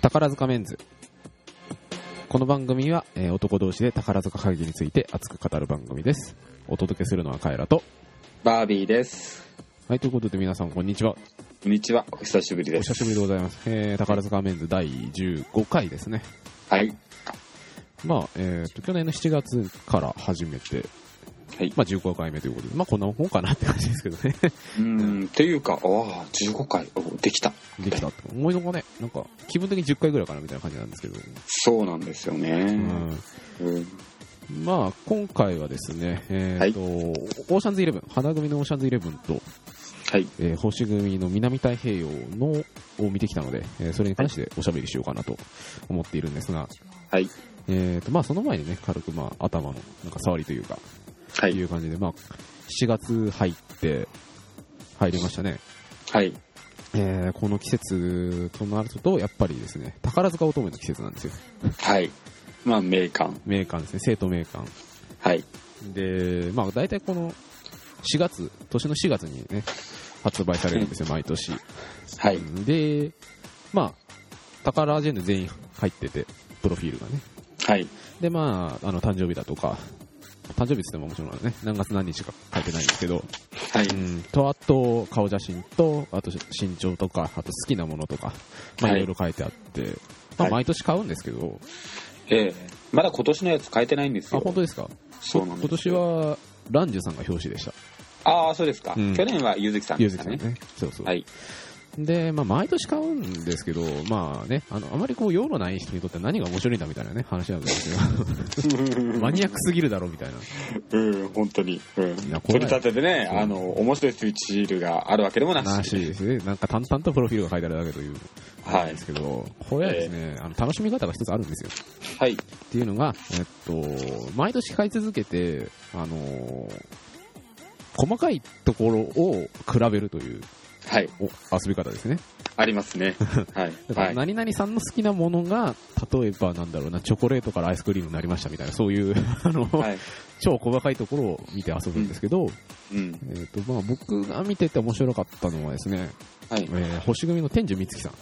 宝塚メンズこの番組は、えー男同士で宝塚会議について熱く語る番組ですお届けするのはカエラとバービーです。はいということで皆さんこんにちはこんにちは。お久しぶりです。お久しぶりでございます、えー宝塚メンズ第15回ですねはい。まあえーと去年の7月から始めてはい。まあ15回目ということでまあこんなもんかなって感じですけどねうーん、っていうか、ああ、15回、おできた。できたって思いのほかねなんか気分的に10回ぐらいかなみたいな感じなんですけど、そうなんですよね。うんうん。まあ、今回はですね、えーとオーシャンズイレブン、花組のオーシャンズイレブンと、はい。えー星組の南太平洋のを見てきたので、えーそれに関しておしゃべりしようかなと思っているんですが、はい。えーとまあ、その前にね、軽く、まあ、頭のなんか触りというか、はいい。う感じで、まあ、7月入って、入りましたね。はい。えーこの季節となると、やっぱりですね、宝塚乙女の季節なんですよ。はい。まあ、名鑑。名館ですね、生徒名館。はい。で、まあ、大体この4月、年の4月にね、発売されるんですよ、毎年。はい。で、まあ、宝アジェンヌ全員入ってて、プロフィールがね。はい。で、まあ、あの、誕生日だとか、誕生日ってももちろんね、何月何日か書いてないんですけど、はい。うん、と、あと、顔写真と、あと身長とか、あと好きなものとか、まあ、はいいろいろ書いてあって、まあ、はい毎年買うんですけど、ええまだ今年のやつ変えてないんですあ、よ。本当ですか？そうなん今年は、ランジュさんが表紙でした。ああ、そうですか。うん去年はゆずきさんゆでしたね。ずきさんね。そうそう。はい。で、まあ、毎年買うんですけど、まあね、あの、あまりこう、用のない人にとって何が面白いんだみたいなね、話なんですけど、マニアックすぎるだろみたいな。うん、本当に。うん。取り立てでね、あの、面白いスイッチシールがあるわけでもなし。なしですね。なんか淡々とプロフィールが書いてあるだけという、はいですけど、これはですね、あの、楽しみ方が一つあるんですよ。はい。っていうのが、えっと、毎年買い続けて、あのー細かいところを比べるというはい。お遊び方ですね。ありますね。はい。だから、はい。何々さんの好きなものが、例えばなんだろうな、チョコレートからアイスクリームになりましたみたいな、そういう、あの、はい。超細かいところを見て遊ぶんですけど、うん。えっ、と、まあ僕が見てて面白かったのはですね、はいえ。ー星組の天寿美月さん。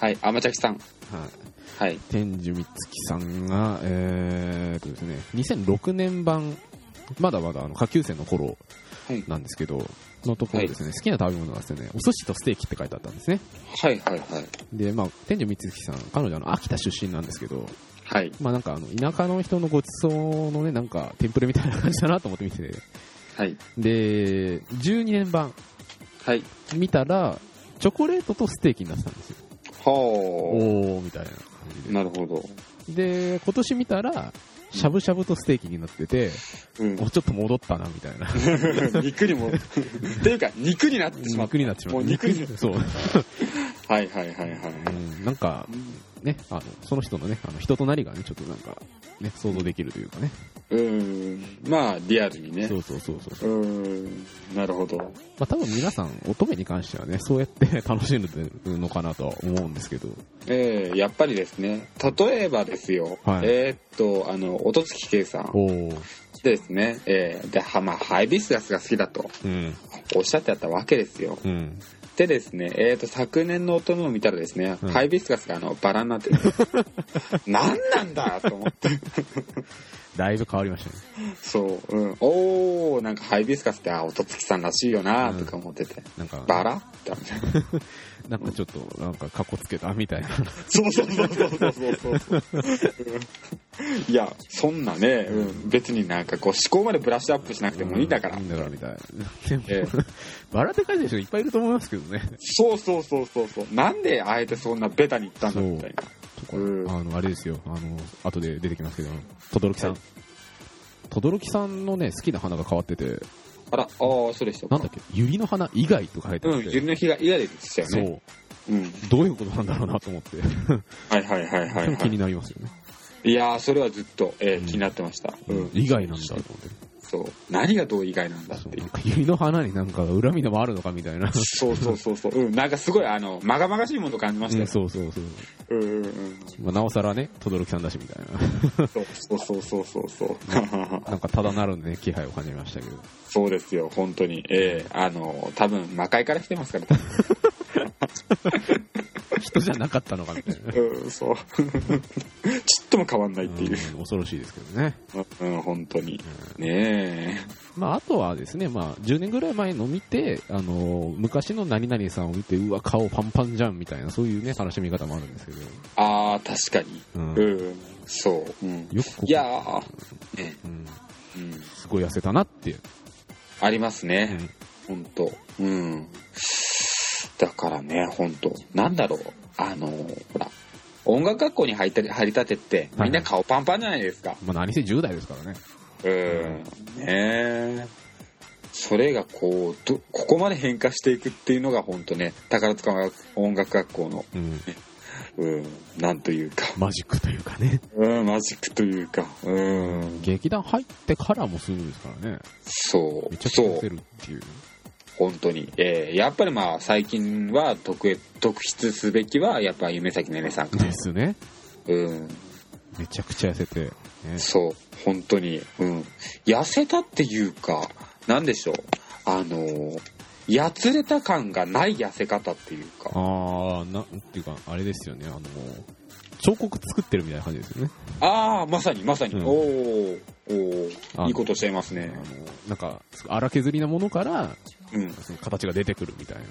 はい。甘茶きさん。はい。はい。天寿美月さんが、えーとですね、2006年版、まだまだあの下級生の頃はい。なんですけど、のところですね、好きな食べ物がですね、お寿司とステーキって書いてあったんですね。はい。はい。はい。で、まあ、天寿美月さん、彼女あの、秋田出身なんですけど、はい。まあなんかあの、田舎の人のごちそうのね、なんか、テンプレみたいな感じだなと思って見てて、はい。で、12年版はい。見たら、チョコレートとステーキになってたんですよ。ほおー、みたいな感じう。なるほど。で。で、今年見たら、しゃぶしゃぶとステーキになってて、うんも。うちょっと戻ったな、みたいな。肉にも。っていうか、肉になってしまった。肉になってしまう。もう肉に。そう。はいはいはいはい。うん、なんか、ね、あの、その人のね、あの人となりがね、ちょっとなんか、ね、想像できるというかね。うーん。まあ、リアルにね。そうそうそうそう。うーん。なるほど。まあ多分皆さん、乙女に関してはね、そうやって楽しんでるのかなとは思うんですけど。ええやっぱりですね。例えばですよ。はいえーっと、あの、音月圭さんおー。ですね。ええで、は、まあ、ハイビスカスが好きだとうん。おっしゃってあったわけですよ。うん。でですね、えー、と昨年の音を見たらですね、うん。ハイビスカスがあのバラになってる。何なんだと思ってだいぶ変わりましたね。そう、うん、おおなんかハイビスカスってあ音月さんらしいよなとか思ってて、なんか、バラって思ってなんかちょっと、なんか、かっこつけたみたいな。そうそうそうそうそう。そうそういやそんなね、うん、別になんかこう思考までブラッシュアップしなくてもいいんだから、いいんだからみたいな。でも、ええ。バラって書いてる人いっぱいいると思いますけどね。そうそうそうそうそう。なんであえてそんなベタに言ったんだみたいなとかうんあの、あれですよ。あの、後で出てきますけど、とどろきさん。とどろきさんのね、好きな花が変わってて、あらああそうでしたかなんだっけ、ユリの花以外とか書いてあうんって、ゆりの日が嫌でしたよそねう。うんどういうことなんだろうなと思って、はいはいはいはい、は気にい。なりますよね。いやー、それはずっと、えーうん気になってました。うん。以外なんだと思って。そう。何がどう意外なんだっていう。なんかユリの花になんか恨みでもあるのかみたいな。そうそうそうそう。うん。なんかすごい、あの、まがまがしいものを感じましたうんよ。そうそうそう。うんうんうん。まあ、なおさらね、とどろきさんだしみたいな。そうそうそうそうそう。なんかただなるね、気配を感じましたけど。そうですよ、本当に。ええあの、多分、魔界から来てますから。人じゃなかったのかみたいな。うん、そう。ちっとも変わんないっていう。うん恐ろしいですけどね。うん、本当に。ねまあ、あとはですね、まあ、10年ぐらい前の見て、あの、昔の何々さんを見て、うわ、顔パンパンじゃんみたいな、そういうね、楽しみ方もあるんですけど。え。ああ、確かに。うん。うん、そう。うん。よくいやー、ね、うん、うん。すごい痩せたなっていう。ありますうね。ん。本当うん。だからね、本当なんだろう。あの、ほら、音楽学校に入ったり入りたてって、みんな顔パンパンじゃないですか。まあ、何せ10代ですからね。うん。ねえ。それがこう、ど、ここまで変化していくっていうのが本当ね、宝塚音楽学校の、うん。うん、なんというか、マジックというかね。うん、マジックというか、うん、劇団入ってからもするんですからね。そうめ、ちゃくちゃそう痩せ、るっていう。本当に。えーやっぱりまあ、最近は特へ特筆すべきは、やっぱ夢咲ねねさんですね。うん、めちゃくちゃ痩せて。ね、そう、本当に、うん。痩せたっていうか、なんでしょう。あの、やつれた感がない痩せ方っていうか。ああ、なんていうか、あれですよね。あの、彫刻作ってるみたいな感じですよね。ああ、まさにまさに。うんおーおいいことしゃいますあのね。なんか、荒削りなものから、うん。その形が出てくるみたいな。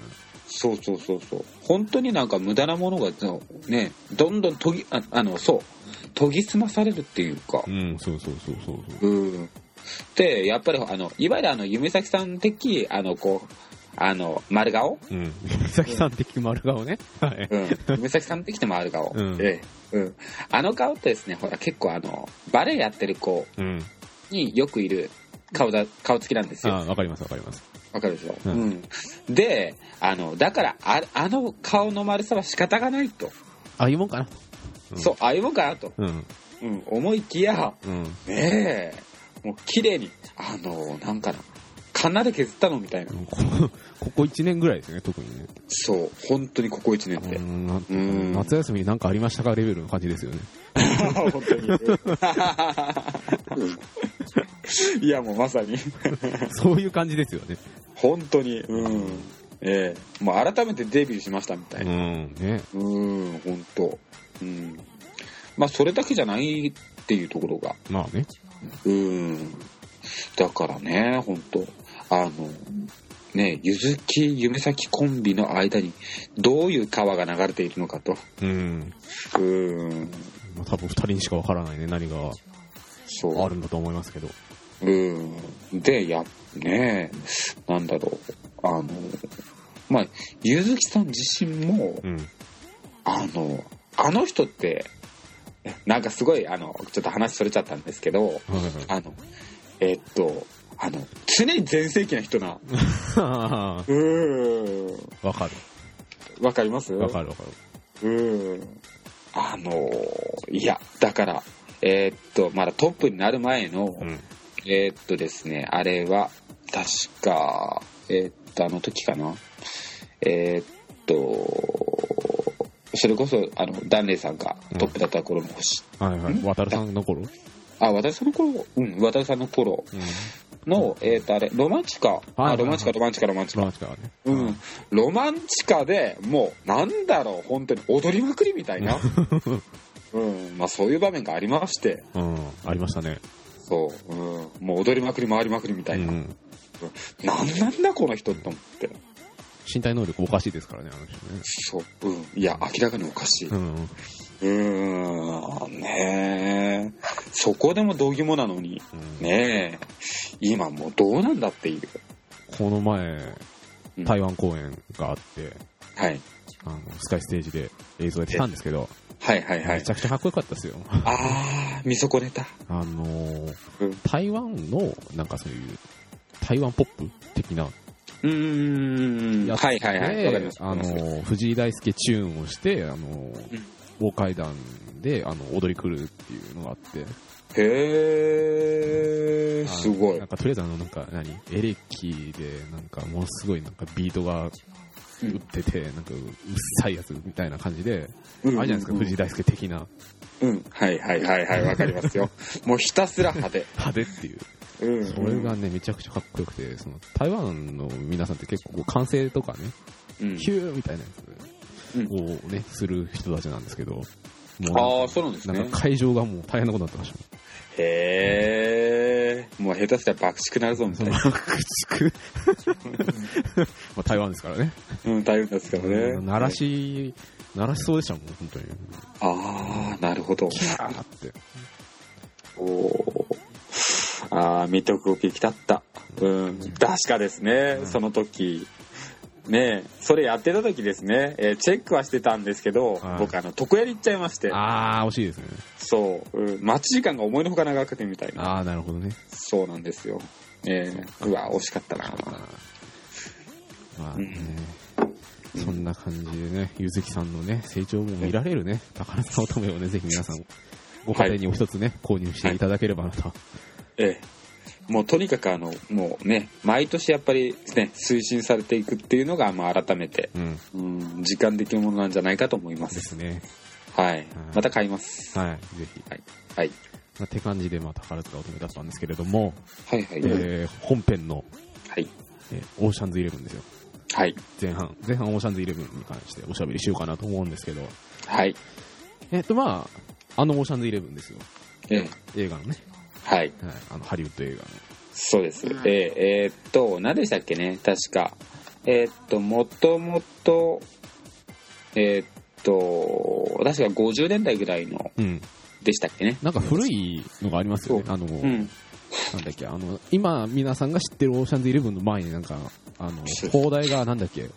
そうそうそうそう。本当になんか無駄なものが、ね、どんどん研ぎ、ああの、そう、研ぎ澄まされるっていうかう。ん、そうそうそうそうそう。うん。で、やっぱり、あの、いわゆるあの、夢咲さん的、あの、こう、あの、丸顔？うん。美咲さん的丸顔ね。はい。うん。夢咲さん的て丸顔。うんええ。うん。あの顔ってですね、ほら、結構あの、バレエやってる子うん。によくいる顔だ、顔つきなんですよ。あわかりますわかります。わかるでしょ、ううんん、で、あの、だから、ああの顔の丸さは仕方がないと。ああいうもんかな。うんそう、ああいうもんかなと。うん。うん、思いきや、うん。ねえ、もう綺麗に、あの、なんかな、カンナで削ったのみたいな。こここ1年ぐらいですね、特にね。そう、本当にここ1年って夏休みになんかありましたかレベルの感じですよね。本当に。いや、もうまさに、そういう感じですよね。本当に、うん。ええもう改めてデビューしましたみたういな。ん。ね。うん、本当。うん。まあ、それだけじゃないっていうところが。まあね。うん。だからね、本当あの、ね、ゆずき、夢咲コンビの間にどういう川が流れているのかと。うん。うん。まあ多分2人にしかわからないね、何がそう。あるんだと思いますけど。うん。で、や、ねなんだろう。あの、まあ、ゆずきさん自身も、うん。あの、あの人って、なんかすごい、あの、ちょっと話それちゃったんですけど、あの、えっと、あの、常に全盛期な人な。は うーん。いわかる。わかります？わかるわかる。うん。あの、いや、だから、えーっと、まだトップになる前の、うん。えーっとですね、あれは、確か、えーっと、あの時かな？えーっと、それこそ、あの、ダンレイさんがトップだった頃の星。はいはい。渡るさんの頃？あ、渡さんの頃？うん、渡さんの頃うん。の、えーっと、あれ、ロマンチカ。はいロマンチカ、ロマンチカ、ロマンチカマ。ジかね。うん。ロマンチカでもう、なんだろう、本当に踊りまくりみたいな。うん。まあ、そういう場面がありまして。うん。ありましたね。そう。うん。もう踊りまくり、回りまくりみたいな。うん。なんなんだ、この人って思って。身体能力おかしいですからね、あの人ね。そう。うん。いや、明らかにおかしい。ううん。ーん。ねえ。そこでも同義もなのに。うんねえ。今もうどうなんだっていう。この前、うん台湾公演があって、はい。あの、スカイステージで映像やってたんですけど、はいはいはいめち。ゃくちゃかっこよかったですよ。あー、見損ねた。あの台湾の、なんかそういう、台湾ポップ的な。やつはいはいはい。わかりでます。あのー藤井大輔チューンをして、あのー大階段で、あの、踊り来るっていうのがあって、へー、すごいなん。かとりあえずあの、なんか何、エレキで、なんかものすごいなんかビートが打ってて、なんかうっさいやつみたいな感じで、うんあれじゃないですか、藤井大輔的なうん。はいはいはいはい、わかりますよ。もうひたすら派手。派手っていう。うん。それがね、めちゃくちゃかっこよくて、その、台湾の皆さんって結構こう、歓声とかね、うん、ヒューみたいなやつをね、する人たちなんですけど、もうああ、そうなんですねなんか。会場がもう大変なことになってました。へえ。もう下手したら爆竹なるぞみたいな。爆竹？まあ台湾ですからね。うん、大変ですからね。鳴らし、鳴らしそうでしたもん、本当に。ああ、なるほど。キャーって。おお。ああ、見とくべきだった。うん。確かですね、その時。ねえ、それやってた時ですね、えーチェックはしてたんですけど、はい僕あの、床屋に行っちゃいまして、あー、惜しいですね。そう、うん待ち時間が思いのほか長くてみたいな。あー、なるほどね。そうなんですよ。えー、うわ、惜しかったな。まあね、そんな感じでね、ゆずきさんのね、成長も見られるね、宝塚乙女をね、ぜひ皆さん、ご家庭にお一つね、購入していただければなと。ええ。もうとにかくあの、もうね、毎年やっぱりね、推進されていくっていうのが、まあ改めて、うん。うん、時間的なものなんじゃないかと思いま。ですすね。はい。また買います。はい。ぜひ。はい。はい。まあ、って感じで、まあ、宝塚乙女だったんですけれども、はいはい。えー、本編の、はい。えーオーシャンズイレブンですよ。はい。前半、前半オーシャンズイレブンに関しておしゃべりしようかなと思うんですけど、はい。えっと、まあ、あのオーシャンズイレブンですよ。ええ。映画のね。はい。はい。あの、ハリウッド映画の。そうです。えええーっと、何でしたっけね？確か。えーっと、もともと、えーっと、確か50年代ぐらいの、うん。でしたっけね？なんか古いのがありますよね。あの、うん。なんだっけ、あの、今皆さんが知ってるオーシャンズイレブンの前になんか、あのそう、放題がなんだっけ、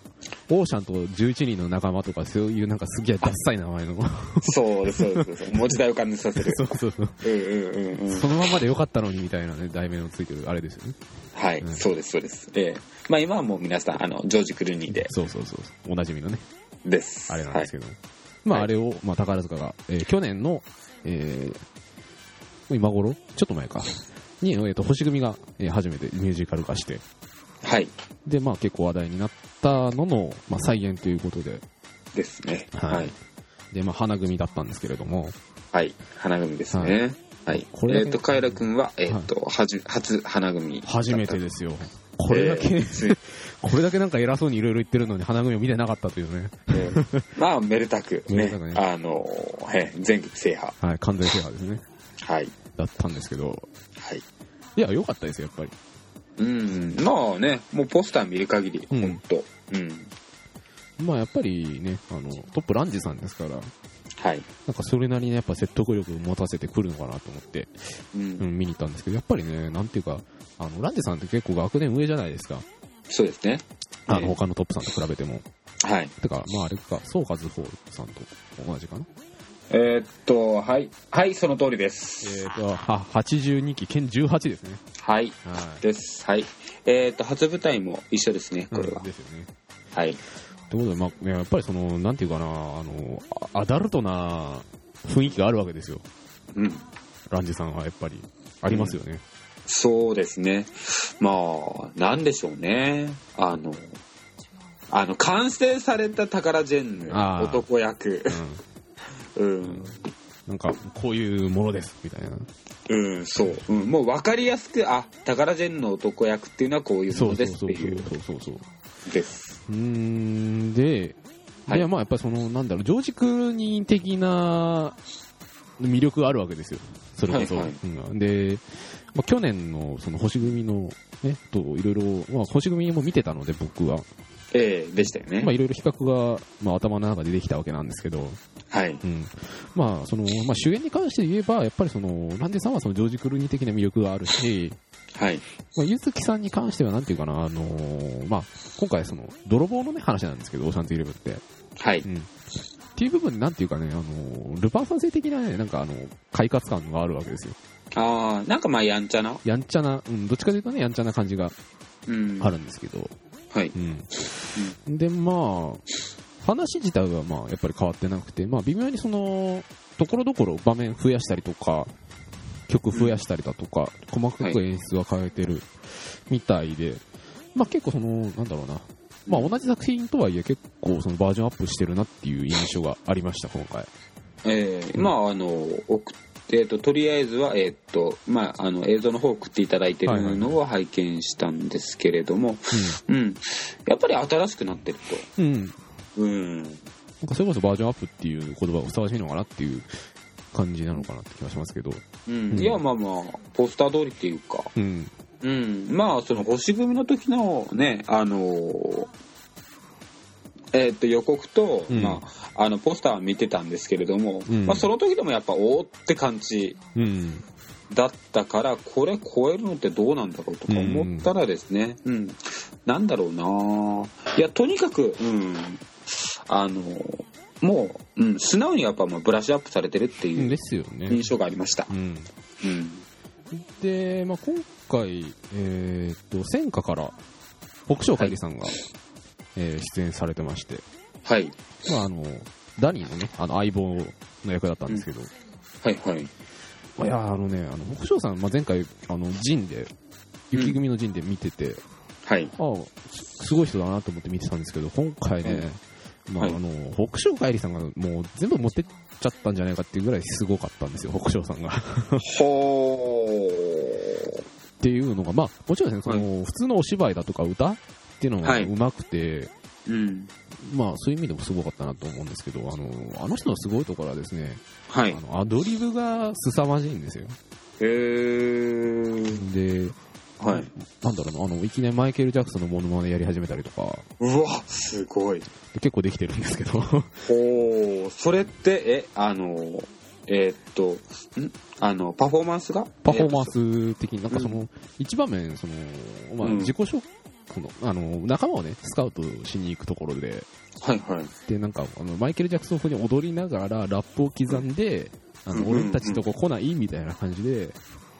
オーシャンと11人の仲間とかそういうなんかすげえダッサい名前の。そうです、そうです。そう文字題を感じさせる。そうそうそう。うんうんうんうん。そのままでよかったのにみたいなね、題名のついてるあれですよね。はい、うんそうです、そうです。ええまあ今はもう皆さん、あの、ジョージ・クルーニーで、そうそうそう。おなじみのね、です。あれなんですけど。まあはいあれを、まあ宝塚が、えー去年の、えー今頃？ちょっと前か。に、えーと、星組が、えー初めてミュージカル化して、はい。はい。で、まあ結構話題になったのの、まあ再現ということで、ですね。はいはい。で、まあ花組だったんですけれども、はい。花組ですね。はい。これえっ、と、カエラくんは、えっ、と、はじ、初花組。初めてですよ。これだけ、これだけなんか偉そうにいろいろ言ってるのに花組を見てなかったというね。えーまあ、めでたく、ねめでたくね、あの、えー全国制覇。はい、完全制覇ですね。はい。だったんですけど、はい。いや、良かったですよ、やっぱり。うん、まあね、もうポスター見る限り、うんほんと。うん。まあやっぱりね、あの、トップランジさんですから、はい。なんかそれなりにやっぱ説得力を持たせてくるのかなと思って、うん。うん、見に行ったんですけど、やっぱりね、なんていうか、あの、ランジさんって結構学年上じゃないですか。そうですね。あの、ええ他のトップさんと比べても。はい。てか、まああれか、ソーカズホールさんと同じかな。えーっと、はい。はい、その通りです。えっ、と、は、82期、県18ですね。はい。はい。です。はい。えーっと、初舞台も一緒ですね、これはうん。ですよね。はい。ということで、まあ、やっぱりその、なんていうかな、あの、あアダルトな雰囲気があるわけですよ。うん。ランジさんはやっぱり。ありますよね。そうですね。まあ、なんでしょうね。あの、あの、完成されたタカラジェンヌ、男役。うん。うん。なんか、こういうものです、みたいな。うん、そう。うん、もう分かりやすく、あ、タカラジェンヌの男役っていうのはこういうそうものそうそうそうですっていう。そうそうそう。です。うーん、で、はいで、まあやっぱりその、なんだろう、ジョージ・クルーニー的な魅力があるわけですよ。それこそ。はいはいうんで、まあ、去年のその星組のね、といろいろ、まあ星組も見てたので僕は、ええでしたよね。まあいろいろ比較が、まあ頭の中でできたわけなんですけど、はい。うん。まあその、まあ主演に関して言えば、やっぱりその、ランデさんはそのジョージ・クルーニー的な魅力があるし、はい。まあ、ゆずきさんに関しては、なんていうかな、あのーまあ、今回、その、泥棒のね、話なんですけど、オーシャンズイレブンって。はい。うん。っていう部分で、なんていうかね、あのールパン三世的なね、なんかあの、快活感があるわけですよ。ああ、なんかまあ、やんちゃな。やんちゃな、うん、どっちかというとね、やんちゃな感じがうん。あるんですけど、はい。うん。で、まあ、話自体は、まあ、やっぱり変わってなくて、まあ、微妙にその、ところどころ場面増やしたりとか、曲増やしたりだとか、細かく演出は変えてるみたいで、まあ結構その、なんだろうな、まあ同じ作品とはいえ結構そのバージョンアップしてるなっていう印象がありました、今回。ええまあ、あの、送って、えっと、とりあえずは、えっと、まあ、あの、映像の方を送っていただいてるのを拝見したんですけれども、うん。やっぱり新しくなってるうん。うん。と。うん。なんかそれこそバージョンアップっていう言葉がふさわしいのかなっていう感じなのかなって気がしますけど。うんうんいやまあまあポスター通りっていうかうん。うんまあその星組の時のねあのーえーっと予告と、うん。まあ、あのポスターは見てたんですけれども、うん。まあ、その時でもやっぱおーって感じうん。だったからこれ超えるのってどうなんだろうとか思ったらですね、うん。なんだろうないやとにかく、うん、あのもう、うん、素直にやっぱまあブラッシュアップされてるっていう。印象がありました。う、ん。うん。で、まあ、今回、えーっと、戦火から、北昇海里さんが、えー出演されてまして、はい。まあ、あの、ダニーのね、あの、相棒の役だったんですけど、はいはい。いやーあのね、あの、北昇さん、まあ、前回、あの、ジンで、雪組のジンで見てて、はい。ああ、すすごい人だなと思って見てたんですけど、今回ね、まあ、はい。あの、北昇海里さんがもう全部持ってっちゃったんじゃないかっていうぐらいすごかったんですよ、北昇さんが。ほっていうのが、まあ、もちろんですね、その、普通のお芝居だとか歌っていうのがはい。上手くて、ーうん。まあ、そういう意味でもすごかったなと思うんですけど、あの、あの人のすごいところはですね、はい。あの、アドリブが凄まじいんですよ。へえで、はい。なんだろうな、あの、いきなりマイケル・ジャクソンのモノマネやり始めたりとか、うわすごい。で結構できてるんですけど、ほうそれってえあのえーっとん？あのパフォーマンスが？パフォーマンス的に、なんかその、一場面、その、まあ、うん。自己紹介の、あの、仲間をね、スカウトしに行くところで、はいはい。で、なんか、あの、マイケル・ジャクソン風に踊りながら、ラップを刻んで、あの、うんうんうん。俺たちとこ来ないみたいな感じで、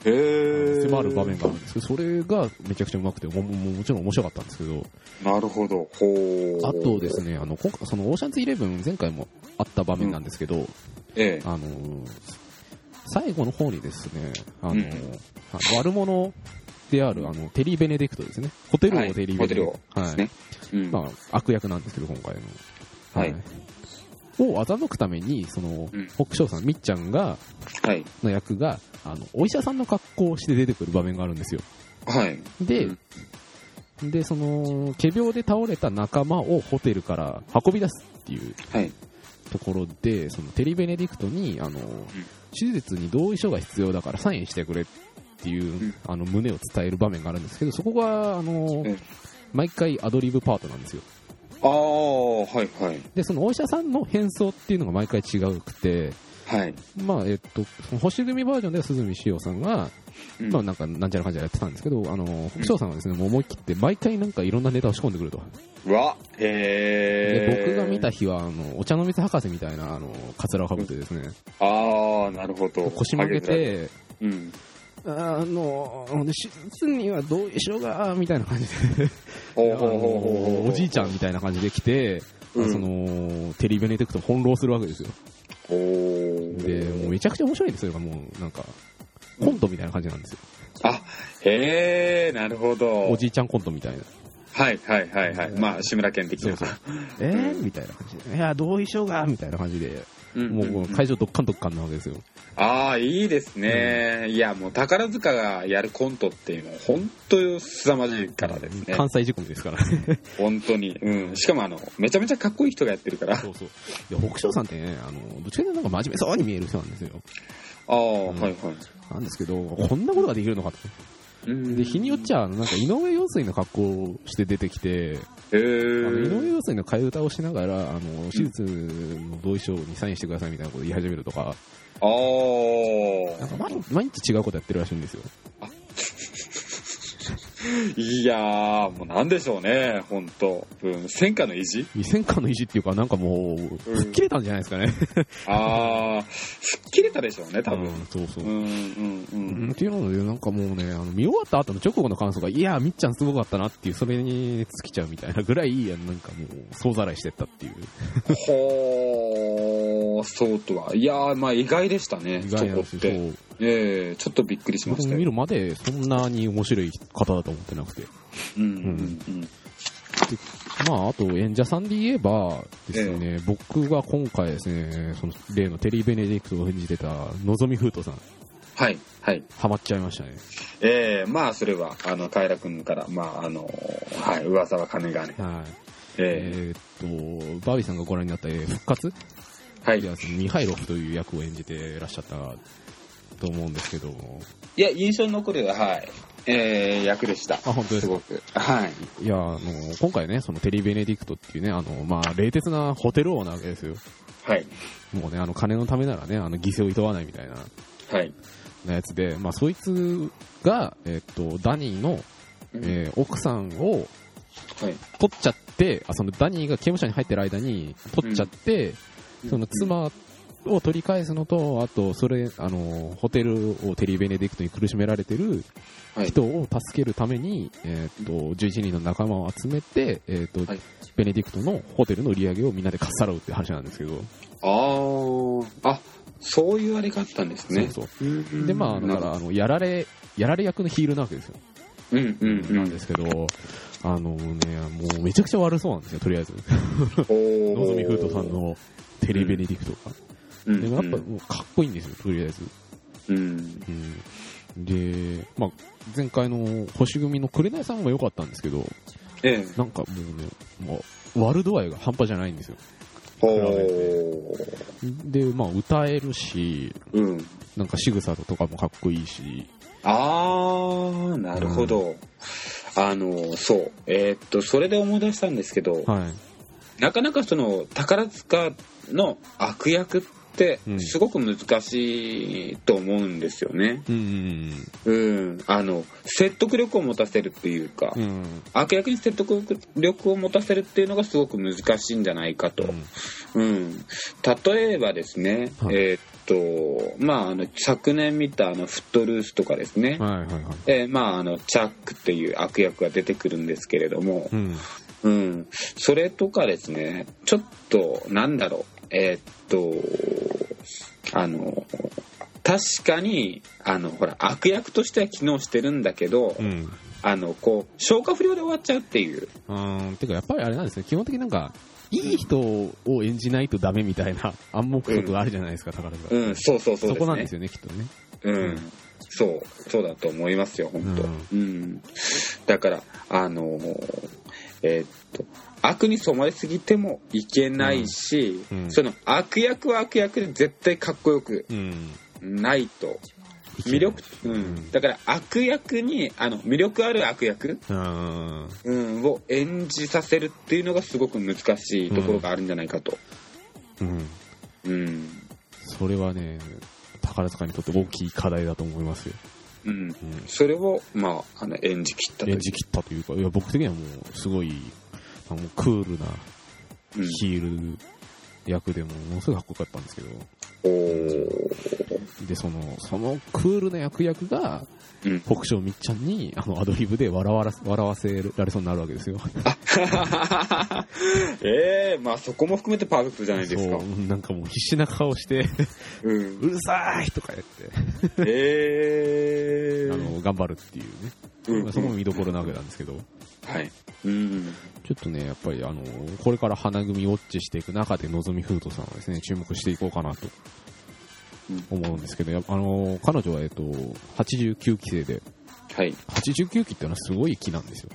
へえ迫る場面があるんですけど、それがめちゃくちゃうまくて、もももちろん面白かったんですけど、なるほど。ほう。あとですね、あの、今回、その、オーシャンズイレブン、前回もあった場面なんですけど、ええ。あのー最後の方にですね、あのーうん。あ悪者である、あの、テリー・ベネディクトですね。ホテルはい。王テリー・ベネディクト。はい。ね。うん。まあ、悪役なんですけど、今回の。はい。を欺くために、その、うん。北昇さん、みっちゃんが、はい。の役が、あの、お医者さんの格好をして出てくる場面があるんですよ。はい。で、で、その、仮病で倒れた仲間をホテルから運び出すっていうはい。ところで、そのテリー・ベネディクトに、あの、手術に同意書が必要だからサインしてくれっていう、ん。あの、胸を伝える場面があるんですけど、そこが、あの、うん毎回アドリブパートなんですよ。ああはいはい。で、そのお医者さんの変装っていうのが毎回違うくて、はい。まあ、えっと、その星組バージョンでは鈴見しおさんが、うん。まあなんか、なんちゃらかんちゃらやってたんですけど、あの、北昇さんはですね、もう思い切って毎回なんかいろんなネタを仕込んでくると。うわで、へえ僕が見た日は、あの、お茶の水博士みたいな、あの、カツラをかぶってですね、ああなるほど。腰曲げて、うんあの、手術には同意書が、みたいな感じで、おじいちゃんみたいな感じで来て、うん。その、テリー・ベネディクトを翻弄するわけですよ。で、もうめちゃくちゃ面白いんですよ、もう、なんか、コントみたいな感じなんですよ。あへえなるほど。おじいちゃんコントみたいな。はいはいはいはい。まあ志村けん的な。そうそう。えー、みたいな感じで。いや、同意書が、みたいな感じで、もう会場どっかんどっかんなわけですよ。ああいいですね、いやもう宝塚がやるコントっていうのは本当凄まじいからですね関西仕込みですからね。本当に、うん、しかもあのめちゃめちゃかっこいい人がやってるからあそうそう。いや、北昇さんってね、あの、どっちかというとなんか真面目そうに見える人なんですよ。あ、はいはいなんですけど、こんなことができるのかと。うんで、日によっちゃ、あのなんか井上陽水の格好をして出てきて、へあの井上え陽水の替え歌をしながら、あの、手術の同意書にサインしてくださいみたいなことを言い始めるとか、ああなんか毎毎日違うことやってるらしいんですよ。いやーもうなんでしょうね本当うん戦火の意地？戦火の意地っていうか、なんかもう、吹っ切れたんじゃないですかね。ああ吹っ切れたでしょうね多分うんそうそうう。んうんううんんっていうので、なんかもうね、あの見終わった後の直後の感想が、いや、みっちゃんすごかったなっていう、それに尽きちゃうみたいなぐらい、なんかもう、総ざらいしてったっていう。ほーそうとはいやーまあ意外でしたね意外なんですよ。ええちょっとびっくりしま僕したよ。見るまで、そんなに面白い方だと思ってなくて。うんうんうんまあ、あと演者さんで言えばですね、僕が今回ですね、その例のテリー・ベネディクトを演じてた、のぞみふうとさん、はいはい。ハマっちゃいましたね。ええまあそれはあのカエラ君からまああのはい噂は金がね。はええ。ーっと、バービーさんがご覧になった、えー復活？えはい。いや、そのミハイロフという役を演じてらっしゃったと思うんですけども、いや、印象に残る、はい。えー、役でした。あ、本当ですか？すごく。はい。いや、あの、今回ね、そのテリー・ベネディクトっていうね、あの、まあ、冷徹なホテル王なわけですよ。はい。もうね、あの、金のためならね、あの、犠牲をいとわないみたいな、はい。なやつで、まあ、そいつが、えっと、ダニーの、えー奥さんをはい。取っちゃって、あ、そのダニーが刑務所に入ってる間に取っちゃって、その妻を取り返すのと、あと、それ、あの、ホテルをテリー・ベネディクトに苦しめられてるはい人を助けるために、えっと、11人の仲間を集めて、えっと、はいベネディクトのホテルの売り上げをみんなでかっさらうって話なんですけど、あー、あ、そういうあれがあったんですね。そうそう。うんで、まあ、だから、あの、やられ、やられ役のヒールなわけですよ。うんうんうん。なんですけど、あのね、もうめちゃくちゃ悪そうなんですよ、とりあえず。おのぞみふうとさんのテレベネディクトが。うん、でもやっぱもうかっこいいんですよ、とりあえず。うん。うん、で、まあ、前回の星組の紅さんも良かったんですけど、ええ。なんかもうね、もう悪度合いが半端じゃないんですよ。で、まあ、歌えるし、うん。なんか仕草とかもかっこいいし、あー、なるほど。あの、そう。えーっと、それで思い出したんですけど、はい。なかなかその、宝塚の悪役ってう、んすごく難しいと思うんですよね。うんうんうん。あの、説得力を持たせるっていうか、うん。うん。悪役に説得力を持たせるっていうのがすごく難しいんじゃないかと。うん、例えばですね、はいえーっと、まあ、あの、昨年見たあの、フットルースとかですね、はいはいはい。えーまあ、あの、チャックっていう悪役が出てくるんですけれども、うん。うん、それとかですね、ちょっと、なんだろう、えーっと、あの、確かに、あの、ほら、悪役としては機能してるんだけど、うん。あの、こう、消化不良で終わっちゃうっていう。うん。てか、やっぱりあれなんですね、基本的になんか、いい人を演じないとダメみたいな 暗黙とかあるじゃないですか、宝塚。うん、そうそうそうね。そこなんですよね、きっとね。うん、そう、そうだと思いますよ、本当。うん、だから、あのーえーっと、悪に染まりすぎてもいけないし、うんうんその悪役は悪役で絶対かっこよくうん。ないと。魅力、うんうんだから悪役に、あの、魅力ある悪役、うん。うん、を演じさせるっていうのがすごく難しいところがあるんじゃないかと。うん。うん。それはね、宝塚にとって大きい課題だと思いますよ。うん。うん。それを、まあ、あの、演じ切ったという演じ切ったというか、いや、僕的にはもう、すごい、あのクールなうんヒール役でも、ものすごいかっこよかったんですけど、で、その、そのクールな役役が、うん。北勝みっちゃんに、あの、アドリブで笑わら笑わせられそうになるわけですよ。ええまあそこも含めてパーフェクトじゃないですか。なんかもう必死な顔して、うん。うるさいとか言って、ええ あの、頑張るっていうね。うんまあそこも見どころなわけなんですけど、はい。うん。ちょっとね、やっぱりあの、これから花組ウォッチしていく中で、のぞみふうとさんはですね、注目していこうかなと思うんですけど、やあの、彼女は、えっと、89期生で、はい。89期っていうのはすごい期なんですよ。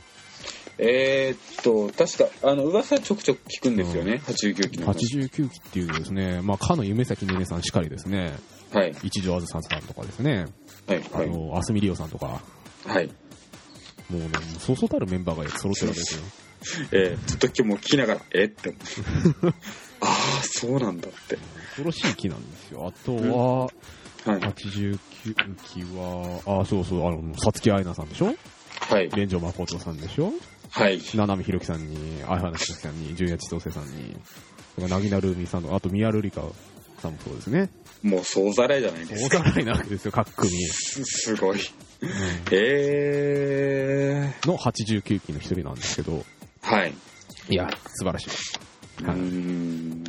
えーっと、確か、あの、噂ちょくちょく聞くんですよね、89期の。89期っていうとですね、まあ、かの夢咲ねねさんしかりですね、はい。一条あずささんとかですね、はい。はい。あの、あすみりおさんとか、はい。もうね、そうそうたるメンバーが揃ってるわけですよ。えー、ずっと今日も聞きながら、え？って思う。ああ、そうなんだって。恐ろしい期なんですよ。あとは、はい。89期は、あ、そうそう、あの、さつきあいなさんでしょ？はい。連城誠さんでしょ？はい。七海ひろきさんに、相原ひろきさんに、純也千歳さんに、なぎなるみさんと、あと宮るりかさんもそうですね。もう総ざらいじゃないですか。大ざらいなわけですよ、各組。すすごい。うんえー。の89期の一人なんですけど、はい。いや、素晴らしい。うーはいん。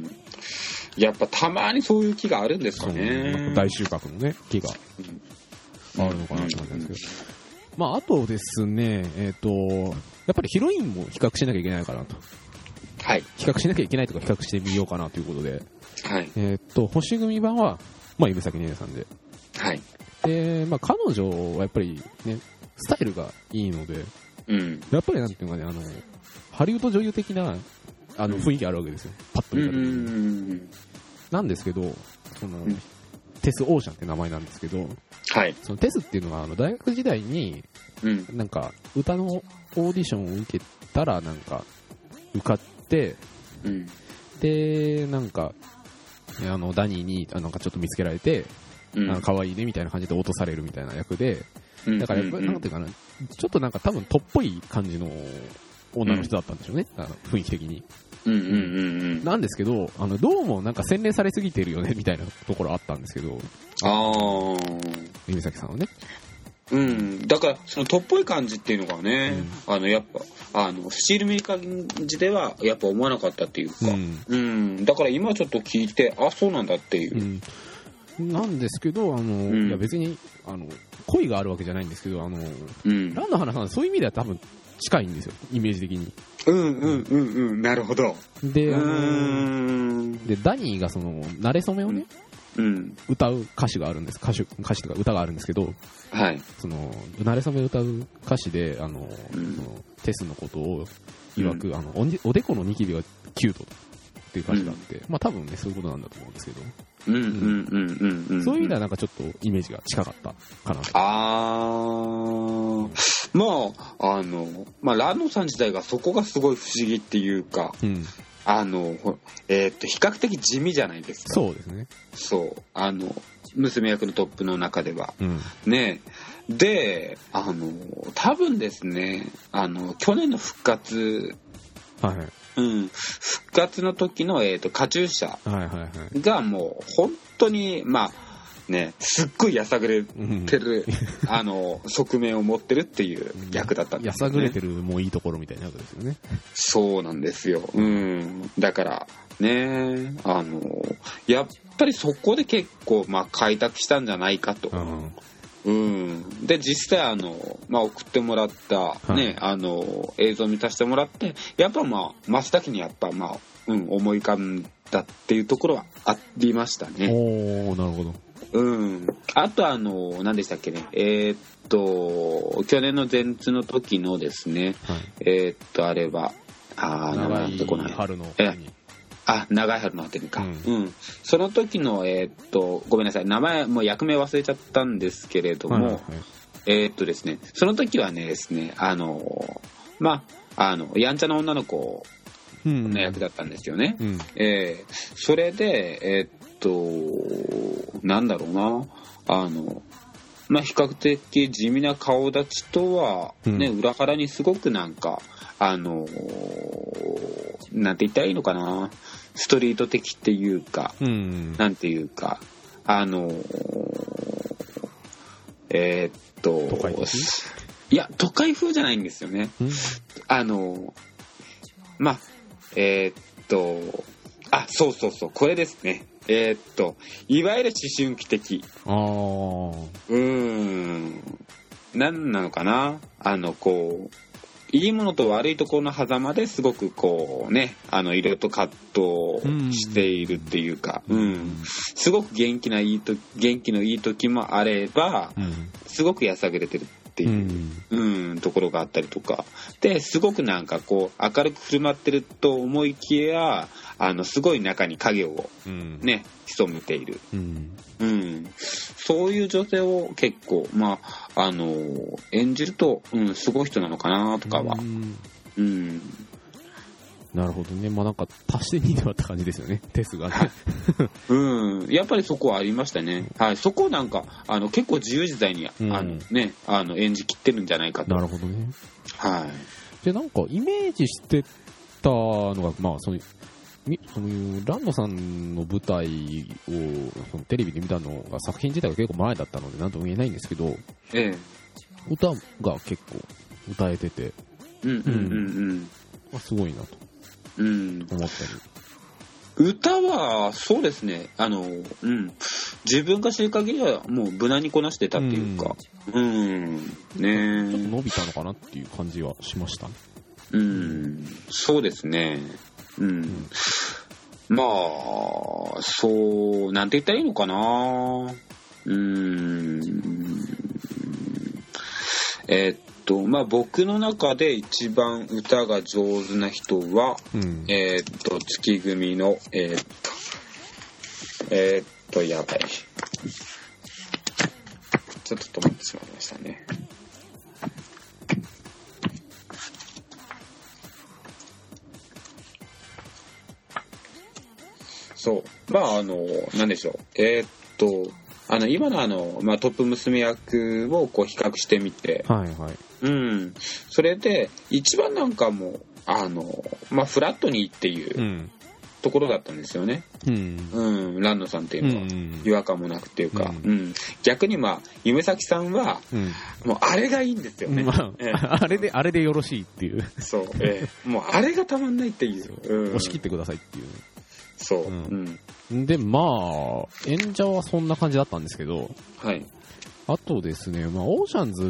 やっぱたまにそういう気があるんですかね。か大収穫のね、木があるのかなと思うんですけど。まあ、あとですね、えっ、と、やっぱりヒロインも比較しなきゃいけないかなと。はい。比較しなきゃいけないとか比較してみようかなということで、はい。えっ、と、星組版は、まあ、夢咲ねねさんで。はい。で、まあ、彼女はやっぱりね、スタイルがいいので、うん。やっぱりなんていうのかね、あの、ハリウッド女優的な、あの、うん雰囲気あるわけですよ。パッと見た時に。ん。なんですけど、その、んテス・オーシャンって名前なんですけど、はい。そのテスっていうのは、あの、大学時代に、うん。なんか、歌のオーディションを受けたら、なんか、受かって、うん。で、なんか、あの、ダニーに、あなんかちょっと見つけられて、うん。あの可愛いねみたいな感じで落とされるみたいな役で、うんだからやっぱり、なんていうかな、ちょっとなんか多分、とっぽい感じの女の人だったんでしょうね、あの雰囲気的に。うんうんうんうん。なんですけど、あの、どうもなんか洗練されすぎてるよね、みたいなところあったんですけど、ああ。指崎さんはね。うん、だからそのとっぽい感じっていうのがね、あのやっぱあのスチールメーカー感じではやっぱ思わなかったっていうか、うん。うんだから今ちょっと聞いてあそうなんだっていうう、ん。なんですけど、あの、ん。いや別に、あの、恋があるわけじゃないんですけど、あの、うん、ランの花さん、そういう意味では多分近いんですよ、イメージ的に。うんうんうんうん。なるほど。で、うあの、ん。で、ダニーがその、慣れ初めをね、うん。歌う歌詞があるんです。歌手、歌詞とか歌があるんですけど、はい。その、慣れ初めを歌う歌詞で、あの、うん。そのテスのことを、曰く、あのおでこのニキビがキュートっていう歌詞があって、まあ多分ね、そういうことなんだと思うんですけど、うんうんうんうんうんそういう意味ではなんかちょっとイメージが近かったかなと。あーまああのまあランノさん自体がそこがすごい不思議っていうかうん。あのほえーっと比較的地味じゃないですかそうですね。そうあの娘役のトップの中ではうん。ねであの多分ですねあの去年の復活はいはい。うん復活の時の、えー、とカチューシャ。がもう本当にまあねすっごいやさぐれうんてる、あの側面を持ってるっていう役だったんでやすよ、ね、さぐれてるもういいところみたいな役ですよね。そうなんですよ。うん。だから、ね、あの、やっぱりそこで結構、まあ、開拓したんじゃないかと。うん。うん。で、実際、あの、まあ、送ってもらった、いね、あの、映像を見させてもらって、やっぱまあ、真っ先にやっぱ、まあ、うん、思い浮かんだっていうところはありましたね。おー、なるほど。うん。あと、あの、何でしたっけね。えーっと、去年の前通の時のですね、はい。えーっと、あれは、あー、名前長出てこないい。春のえ。あ、長い春のあてにか。ううん。その時の、えーっと、ごめんなさい。名前、もう役名忘れちゃったんですけれども、はいはいはいえーっとですね、その時はねですね、あの、まあ、あの、やんちゃな女の子うんの役だったんですよね。うん。えーそれで、えーっと、なんだろうな、あの、まあ、比較的地味な顔立ちとは、ね、う裏腹にすごくなんか、あの、なんて言ったらいいのかな、ストリート的っていうか、うん。なんていうか、あの、えーっと、いや、都会風じゃないんですよね。うんあの、まあ、えーっと、あ、そうそうそう、これですね。えーっと、いわゆる思春期的。あー。うーん、なんなのかな？あの、こう、いいものと悪いところの狭間ですごくこうね、あの、いろいろと葛藤しているっていうか、うん、すごく元気ないいと、元気のいい時もあれば、うん。すごくやさぐれてるっていうう、ん。うん、ところがあったりとか。で、すごくなんかこう、明るく振る舞ってると思いきや、あの、すごい中に影をうん。ね、潜めている。うん。うん。そういう女性を結構、まあ、あの、演じると、うん、すごい人なのかなとかはう。んうん。なるほどね。まあなんか、足して2ではった感じですよね。テスがね。うん。やっぱりそこはありましたね。はい。そこをなんか、あの、結構自由自在に、うんあの、ね、あの、演じきってるんじゃないかと。なるほどね。はい。で、なんか、イメージしてたのが、まあ、その、みそのランドさんの舞台をそのテレビで見たのが作品自体が結構前だったので何とも言えないんですけどええ。歌が結構歌えてて、うんうんうんまあ、すごいなとうん。うん。思ったり歌は、そうですね。あの、うん。自分が知る限りは、もう無難にこなしてたっていうか。うん。ちょっとね伸びたのかなっていう感じはしましたねうん。そうですね。うん。まあ、そう、なんて言ったらいいのかな。うん。えーっと、まあ僕の中で一番歌が上手な人は、うん。えーっと、月組の、えーっと、えーっと、やばい。ちょっと止まってしまいましたね。そう。まあ、あの、なんでしょう。えーっと、あの、今のあの、まあ、トップ娘役をこう比較してみて、はいはい。うん。それで、一番なんかもう、あの、まあ、フラットにっていううんところだったんですよね。うん。うん、蘭野さんっていううんのは。違和感もなくっていうか、ううんん。逆にまあ、夢咲さんは、うん。もうあれがいいんですよね。まあええ、あれで、あれでよろしいっていう。そう、ええもうあれがたまんないっていう。うん押し切ってくださいっていう。そう、ううんん。で、まあ、演者はそんな感じだったんですけど、はい。あとですね、まあ、オーシャンズ、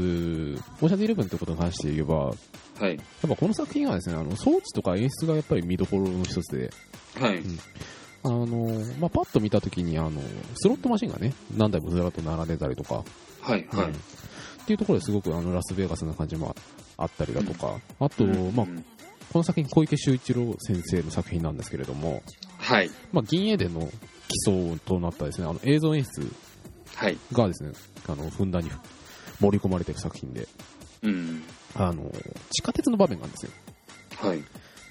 オーシャンズイレブンってことに関して言えば、はい。やっぱこの作品はですね、あの、装置とか演出がやっぱり見どころの一つで、はい。あの、まあ、パッと見たときに、あの、スロットマシンがね、何台もずらっと並んでたりとか、はい。はいうん。っていうところですごくあのラスベガスな感じもあったりだとか、あと、まあう、んこの作品小池秀一郎先生の作品なんですけれども、はい。まあ、銀英伝の基礎となったですね、あの映像演出はい。がですね、あの、ふんだんに盛り込まれている作品で、うん。あの、地下鉄の場面なんですよ。はい。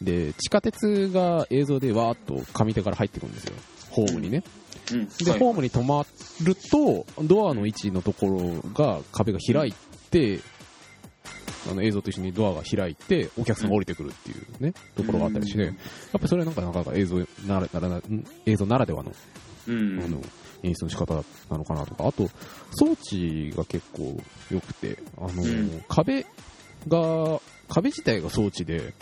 で、地下鉄が映像でわーっと上手から入ってくるんですよ。ホームにね。うん。で、はいホームに止まると、ドアの位置のところが、壁が開いて、あの映像と一緒にドアが開いて、お客さんが降りてくるっていうね、ところがあったりして、やっぱりそれはなんかなかなか映像ならならん映像ならではの,、うん。あの演出の仕方なのかなとか、あと、装置が結構良くて、あの、うん壁が、壁自体が装置で、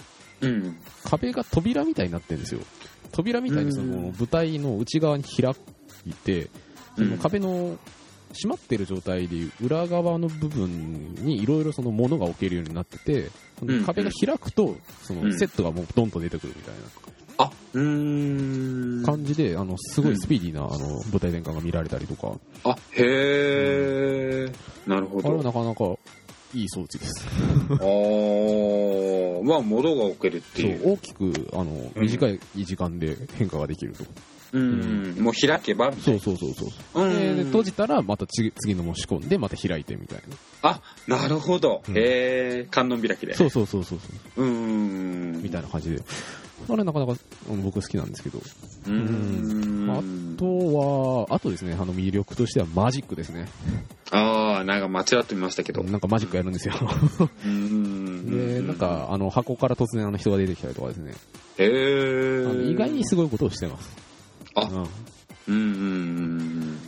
うん。壁が扉みたいになってるんですよ。扉みたいにそのうん舞台の内側に開いて、その壁の閉まってる状態で裏側の部分にいろいろその物が置けるようになってて、壁が開くと、そのセットがもうドンと出てくるみたいあ、うーん。な感じで、あの、すごいスピーディーな、あの、舞台転換が見られたりとか、あ、へー。なるほあれはど。なかなかいい装置です。あー。まあ、物が置けるってそういう。大きく、あの、短い時間で変化ができると。うん。もう開けばそうそうそうそう。うん閉じたらまた次次のも仕込んでまた開いてみたいな。あ、なるほど。うんへー。観音開きで。そうそうそうそうそう。うーん。みたいな感じで。あれなかなか僕好きなんですけど。うーん。あとは、あとですね、あの魅力としてはマジックですね。あー、なんか間違って見ましたけど。なんかマジックやるんですよ。で、なん、かあの箱から突然あの人が出てきたりとかですね。へあー。の意外にすごいことをしてます。あうんうんうん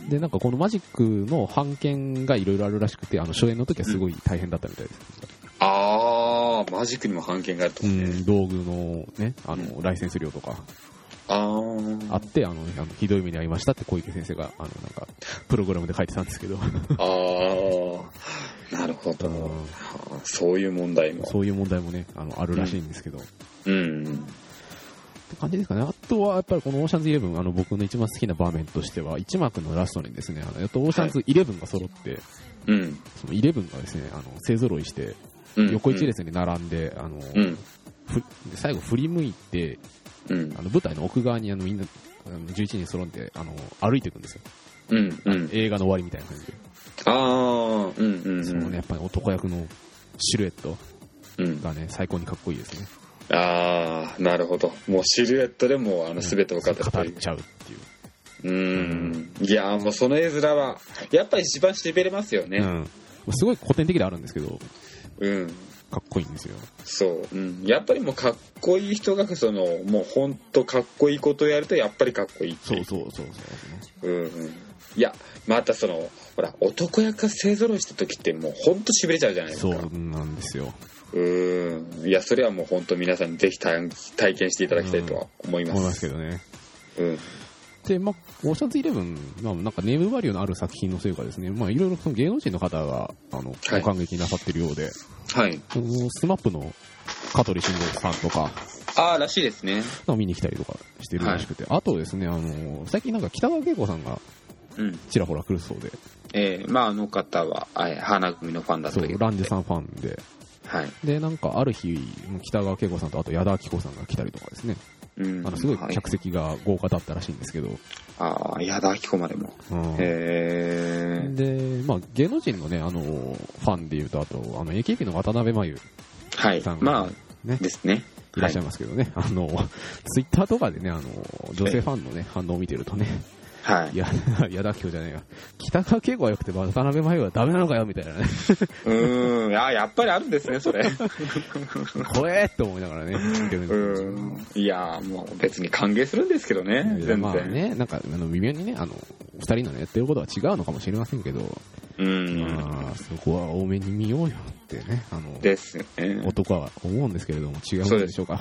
うん。で、なんかこのマジックの版権がいろいろあるらしくて、あの初演の時はすごい大変だったみたいです。あー、マジックにも版権があるとうね。ん、道具のね、あの、ライセンス料とか。あー。あって、あの、あのひどい目に遭いましたって小池先生が、あの、なんか、プログラムで書いてたんですけど、あー。なるほど。うんはあそういう問題も。そういう問題もね、あの、あるらしいんですけど、っうん。て感じですかね。あとは、やっぱりこのオーシャンズイレブン、あの、僕の一番好きな場面としては、一幕のラストにですね、あの、やっとオーシャンズイレブンが揃って、うん。そのイレブンがですね、あの、勢揃いして、うん。横一列に並んで、あの、最後振り向いて、うん。あの、舞台の奥側にあの、みんな、あの11人揃って、あの、歩いていくんですよ。うん。うん。映画の終わりみたいな感じで。あー。うん。うん。そのね、やっぱり男役のシルエットうん。がね、最高にかっこいいですね。あー。なるほど。もうシルエットでもう、あの、すべてを語っちゃうっていう。うん。いやーもうその絵面は、やっぱり一番しびれますよね。うん。すごい古典的であるんですけど、うん。かっこいいんですよ。そう。うん。やっぱりもうかっこいい人が、その、もうほんとかっこいいことをやると、やっぱりかっこいいそうそうそうそう。うんうん。いや、またその、ほら、男役が勢ぞろいした時ってもうほんと痺れちゃうじゃないですか。そうなんですよ。うん。いや、それはもう本当皆さんにぜひ体体験していただきたいとは思います。思いますけどね。うん。で、まあ、オーシャンズイレブン、まあ、なんかネームバリューのある作品のせいかですね、まあ、いろいろその芸能人の方が、あの、はいご感激なさってるようで、はい。そのスマップの香取慎吾さんとか、ああ、らしいですね。見に来たりとかしてるらしくて、あとですね、あの、最近なんか北川景子さんがうん。ちらほら来るそうで、えー、まああの方は、はい花組のファンだったそう。ランジェさんファンで、はい。で、なんかある日、北川景子さんとあと矢田亜希子さんが来たりとかですね、うん。あのすごいはい客席が豪華だったらしいんですけど、ああ、矢田亜希子までも。うんへえ。で、まあ、芸能人のね、あの、ファンで言うと、あと、あの、AKB の渡辺真由はいさん。が、まあ、ね、ですね。いらっしゃいますけどね、あの、ツイッターとかでね、あの、女性ファンのね、反応を見てるとね、はい。いや、矢田京じゃないや、北川景子が良くて渡辺真由はダメなのかよ、みたいなね、うーん。あやっぱりあるんですね、それ。怖えって思いながらね、見てるんですうん。いや、もう別に歓迎するんですけどね、全然。まあね、なんか、あの、微妙にね、あの、二人のねやってることは違うのかもしれませんけど、うん。まあ、そこは多めに見ようよってね、あの、ですよね。男は思うんですけれども、違うんでしょうか。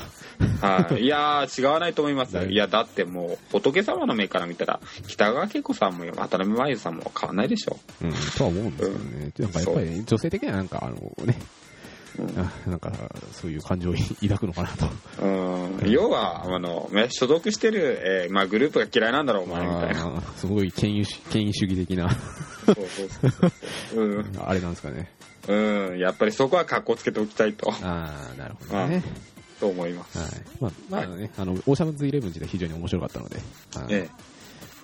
はい。いやー、違わないと思います。だいや、だってもう、仏様の目から見たら、北川景子さんも渡辺真由さんも変わんないでしょ。うん、とは思うんですけどね。なんかやっぱり女性的にはなんか、あのね、うんあなんか、そういう感情を抱くのかなと。うん。要は、あの、ね所属してる、えーまあ、グループが嫌いなんだろう、お前、みたいな。すごい権威主権威主義的な。あれなんですかね。うん。やっぱりそこは格好つけておきたいと、ああ、なるほどね。と思います。はい。まあ、まあね、あの、オーシャンズイレブン自体非常に面白かったので、あのえ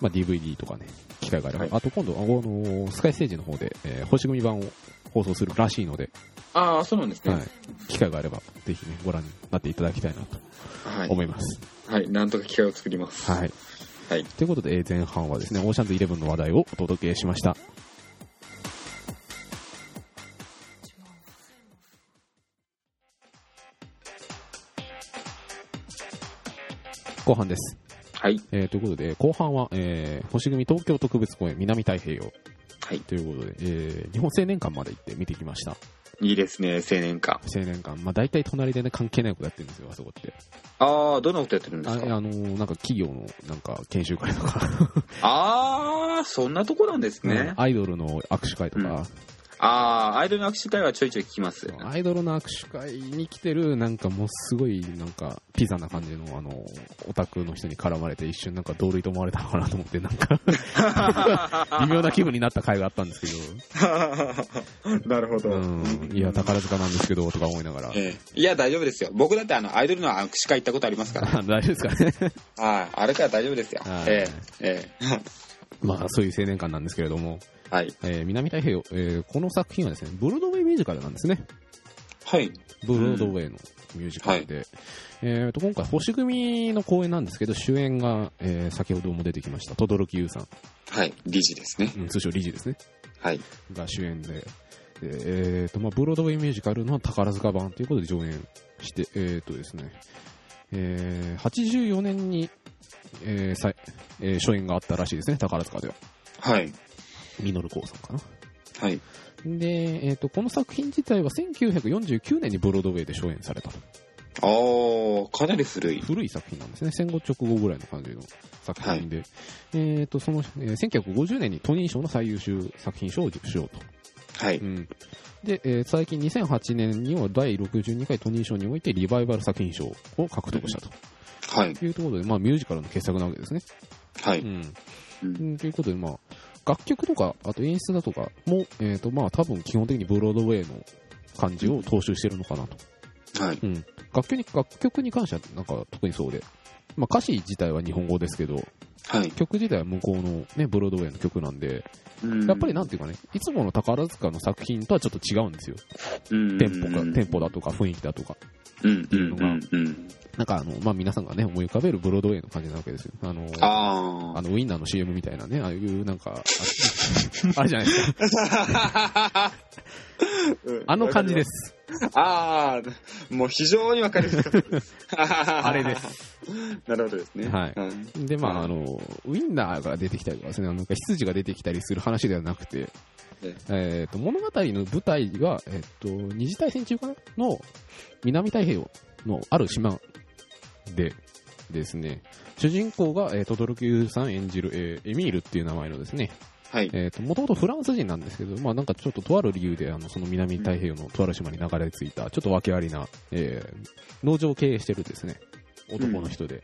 まあ DVD とかね、機会があれば。はいあと今度、あの、スカイステージの方で、えー星組版を放送するらしいので、え。ああ、そうなんですね。はい。機会があれば、ぜひね、ご覧になっていただきたいなとはい。思います。はい。なんとか機会を作ります。はい。はい。ということで、えー前半はですね、オーシャンズイレブンの話題をお届けしました。後半です。はい。えーということで、後半は、えー星組東京特別公演南太平洋はい。ということで、えー日本青年館まで行って見てきました。いいですね、青年館。青年館。まあ大体隣でね、関係ないことやってるんですよ、あそこって。ああ、どんなことやってるんでああすかのーなんか企業の、なんか研修会とか、ああ、そんなとこなんですね。アイドルの握手会とか、ああ、アイドルの握手会はちょいちょい聞きます。アイドルの握手会に来てる、なんかもうすごい、なんか、ピザな感じの、あの、オタクの人に絡まれて、一瞬なんか同類と思われたのかなと思って、なんか、微妙な気分になった回があったんですけ なるほど、うん、いや、宝塚なんですけど、とか思いながら。ええいや、大丈夫ですよ。僕だってあの、アイドルの握手会行ったことありますから。大丈夫ですかね。はい。あれから大丈夫ですよ。はいええええまあ、そういう青年館なんですけれども、はい。えー南太平洋、えーこの作品はですね、ブロードウェイミュージカルなんですね。はい。ブロードウェイのミュージカルで。えーと、今回、星組の公演なんですけど、主演が、えー先ほども出てきました、轟優さん、はい。理事ですね。うん通称理事ですね。はい。が主演で、でえーとまあ、ブロードウェイミュージカルの宝塚版ということで上演して、えーとですねえー84年に、えーさいえー初演があったらしいですね、宝塚では。はい。ミノルコウさんかな。はい。で、えーと、この作品自体は1949年にブロードウェイで初演されたと。ああ、かなり古い。古い作品なんですね。戦後直後ぐらいの感じの作品で。えーと、その、えー1950年にトニー賞の最優秀作品賞を受賞と。はい。うん。で、えー最近2008年には第62回トニー賞においてリバイバル作品賞を獲得したとはい。いうところで、まあミュージカルの傑作なわけですね。はい。うん。うんうんということで、まあ、楽曲とか、あと演出だとかも、えっ、と、まあ多分基本的にブロードウェイの感じを踏襲してるのかなと。はい。うん。楽曲に、楽曲に関してはなんか特にそうで。まあ歌詞自体は日本語ですけど、はい。曲自体は向こうのね、ブロードウェイの曲なんで、うんやっぱりなんていうかね、いつもの宝塚の作品とはちょっと違うんですよ。うんテンポが、テンポだとか雰囲気だとか。うん。うん。うん。うん。なんかあの、まあ、皆さんがね、思い浮かべるブロードウェイの感じなわけですよ。あの、ああの、ウインナーの CM みたいなね、ああいうなんか、ああれじゃないですか。あ。あの感じで。す。ああ、もう非常にわかりやすかったです。あれです。なるほどですね。はいうんで、まあ、うんあの、ウインナーが出てきたりとかですね、なんか羊が出てきたりする話ではなくて、ええっ、と、物語の舞台が、えっ、と、二次大戦中かな？の南太平洋のある島でですね、主人公が、えー、トドルキさん演じる、えーエミールっていう名前のですね、はい。えっ、と、もともとフランス人なんですけど、まあなんかちょっととある理由で、あの、その南太平洋のとある島に流れ着いた、ちょっと訳ありな、えー農場を経営してるですね、男の人で。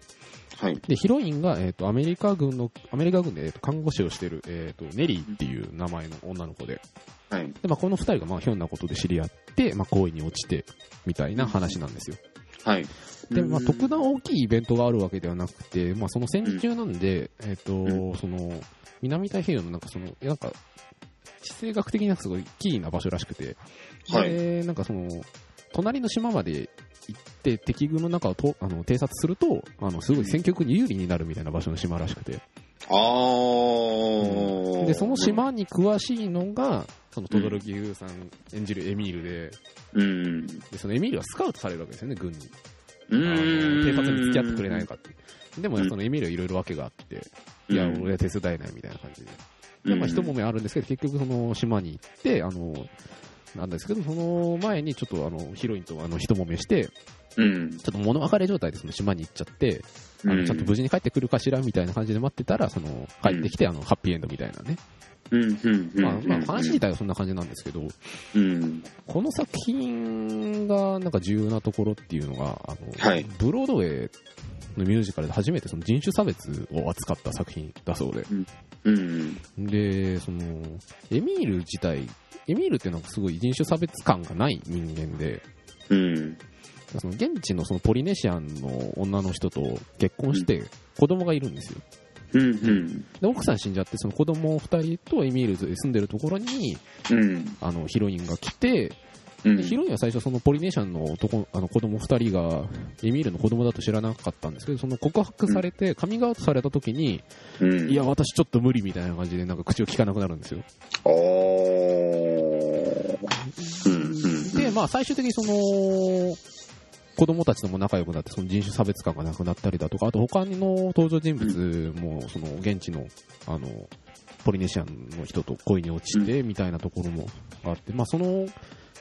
はい。で、ヒロインが、えっ、と、アメリカ軍の、アメリカ軍で、えーと看護師をしてる、えっ、と、ネリーっていう名前の女の子で。はい。で、まあ、この二人が、まあ、ひょんなことで知り合って、まあ、恋に落ちて、みたいな話なんですよ。はい。で、まあ、うん特段大きいイベントがあるわけではなくて、まあ、その戦時中なんで、えっ、と、うその、南太平洋のなんかその、なんか、地政学的にはすごいキーな場所らしくて、はい。で、なんかその、隣の島まで行って敵軍の中をとあの偵察すると、あの、すごい戦局に有利になるみたいな場所の島らしくて、あー。で、その島に詳しいのが、その、轟優さん演じるエミールで、うん。で、そのエミールはスカウトされるわけですよね、軍に。偵察に付き合ってくれないかって。でもね、うんそのエミールはいろいろ訳があって、うんいや、俺は手伝えないみたいな感じで。でまあ、一揉めあるんですけど、結局その島に行って、あの、なんですけど、その前にちょっとあの、ヒロインとあの、一揉めして、うん。ちょっと物別れ状態でその島に行っちゃって、あの、ちゃんと無事に帰ってくるかしらみたいな感じで待ってたら、その、帰ってきて、あの、ハッピーエンドみたいなね。うん。うん。まあ、まあ、話自体はそんな感じなんですけど、うん。この作品がなんか重要なところっていうのが、あの、はいブロードウェイのミュージカルで初めてその人種差別を扱った作品だそうで。うん。で、その、エミール自体、エミールっていうのはすごい人種差別感がない人間で、うん。その現地のそのポリネシアンの女の人と結婚して子供がいるんですよ。うん。うん。で、奥さん死んじゃって、その子供二人とエミールで住んでるところに、うん。あの、ヒロインが来て、うん。でヒロインは最初そのポリネシアンの男、あの子供二人がエミールの子供だと知らなかったんですけど、その告白されて、カミングアウトされた時に、うん。いや、私ちょっと無理みたいな感じでなんか口を聞かなくなるんですよ。で、まあ最終的にその、子供たちとも仲良くなって、その人種差別感がなくなったりだとか、あと他の登場人物も、その現地の、あの、ポリネシアンの人と恋に落ちて、みたいなところもあって、まあその、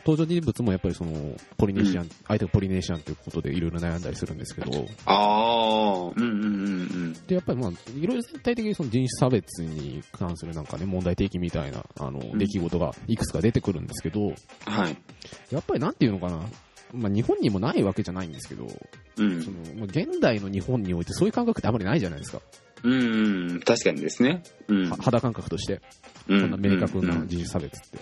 登場人物もやっぱりその、ポリネシアン、相手がポリネシアンということでいろいろ悩んだりするんですけど、あー。うん。うん。うん。で、やっぱりまあ、いろいろ全体的にその人種差別に関するなんかね、問題提起みたいな、あの、ん出来事がいくつか出てくるんですけど、はい。やっぱりなんていうのかな、まあ日本にもないわけじゃないんですけど、うんそ。の、まあ、現代の日本においてそういう感覚ってあまりないじゃないですか。うん。確かにですね。うんは。肌感覚として。そそんな明確な人種差別って。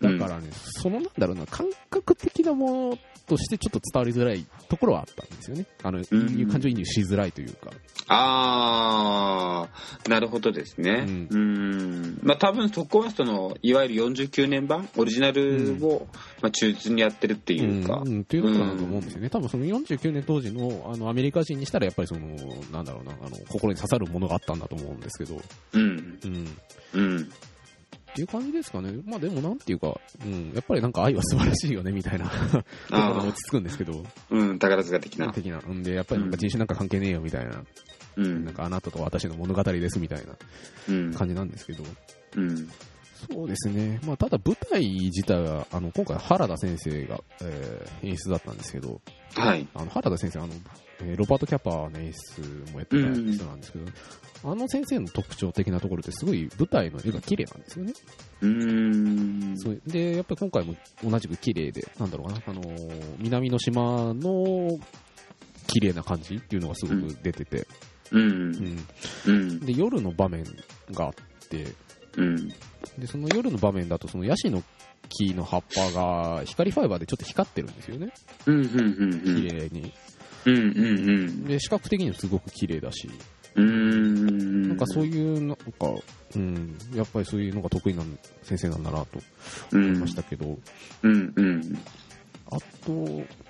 だからね、そのなんだろうな、感覚的なものとしてちょっと伝わりづらいところはあったんですよね。あの、ん感情移入しづらいというか。あー、なるほどですね。ううん。まあ多分そこはその、いわゆる49年版、オリジナルを、まあ忠実にやってるっていうか。うんうんっていうところだと思うんですよね。多分その49年当時のあのアメリカ人にしたらやっぱりその、なんだろうな、あの、心に刺さるものがあったんだと思うんですけど、うん。うん。うん。っていう感じですかね。まあでもなんていうか、うん、やっぱりなんか愛は素晴らしいよね、みたいな 落ち着くんですけど、うん、宝塚的な。的な。んで、やっぱりなんか人種なんか関係ねえよ、みたいな。うんなん。かあなたと私の物語です、みたいなうん。感じなんですけど。うん。そうですね。まあただ舞台自体は、あの、今回原田先生が、えー演出だったんですけど、はい。あの、原田先生、あの、えーロバート・キャパーの演出もやってた人なんですけど、あの先生の特徴的なところってすごい舞台の絵が綺麗なんですよね。うーん。そうで、やっぱり今回も同じく綺麗で、なんだろうな、あのー南の島の綺麗な感じっていうのがすごく出てて、う。うんん。うん。で、夜の場面があって、うん。で、その夜の場面だと、そのヤシの木の葉っぱが光ファイバーでちょっと光ってるんですよね。うん。うん。綺麗に。うん。うん。うん。で、視覚的にもすごく綺麗だし、うん。なんかそういう、なんか、うん、やっぱりそういうのが得意な先生なんだなとうん。思いましたけど、うん。うん。あと、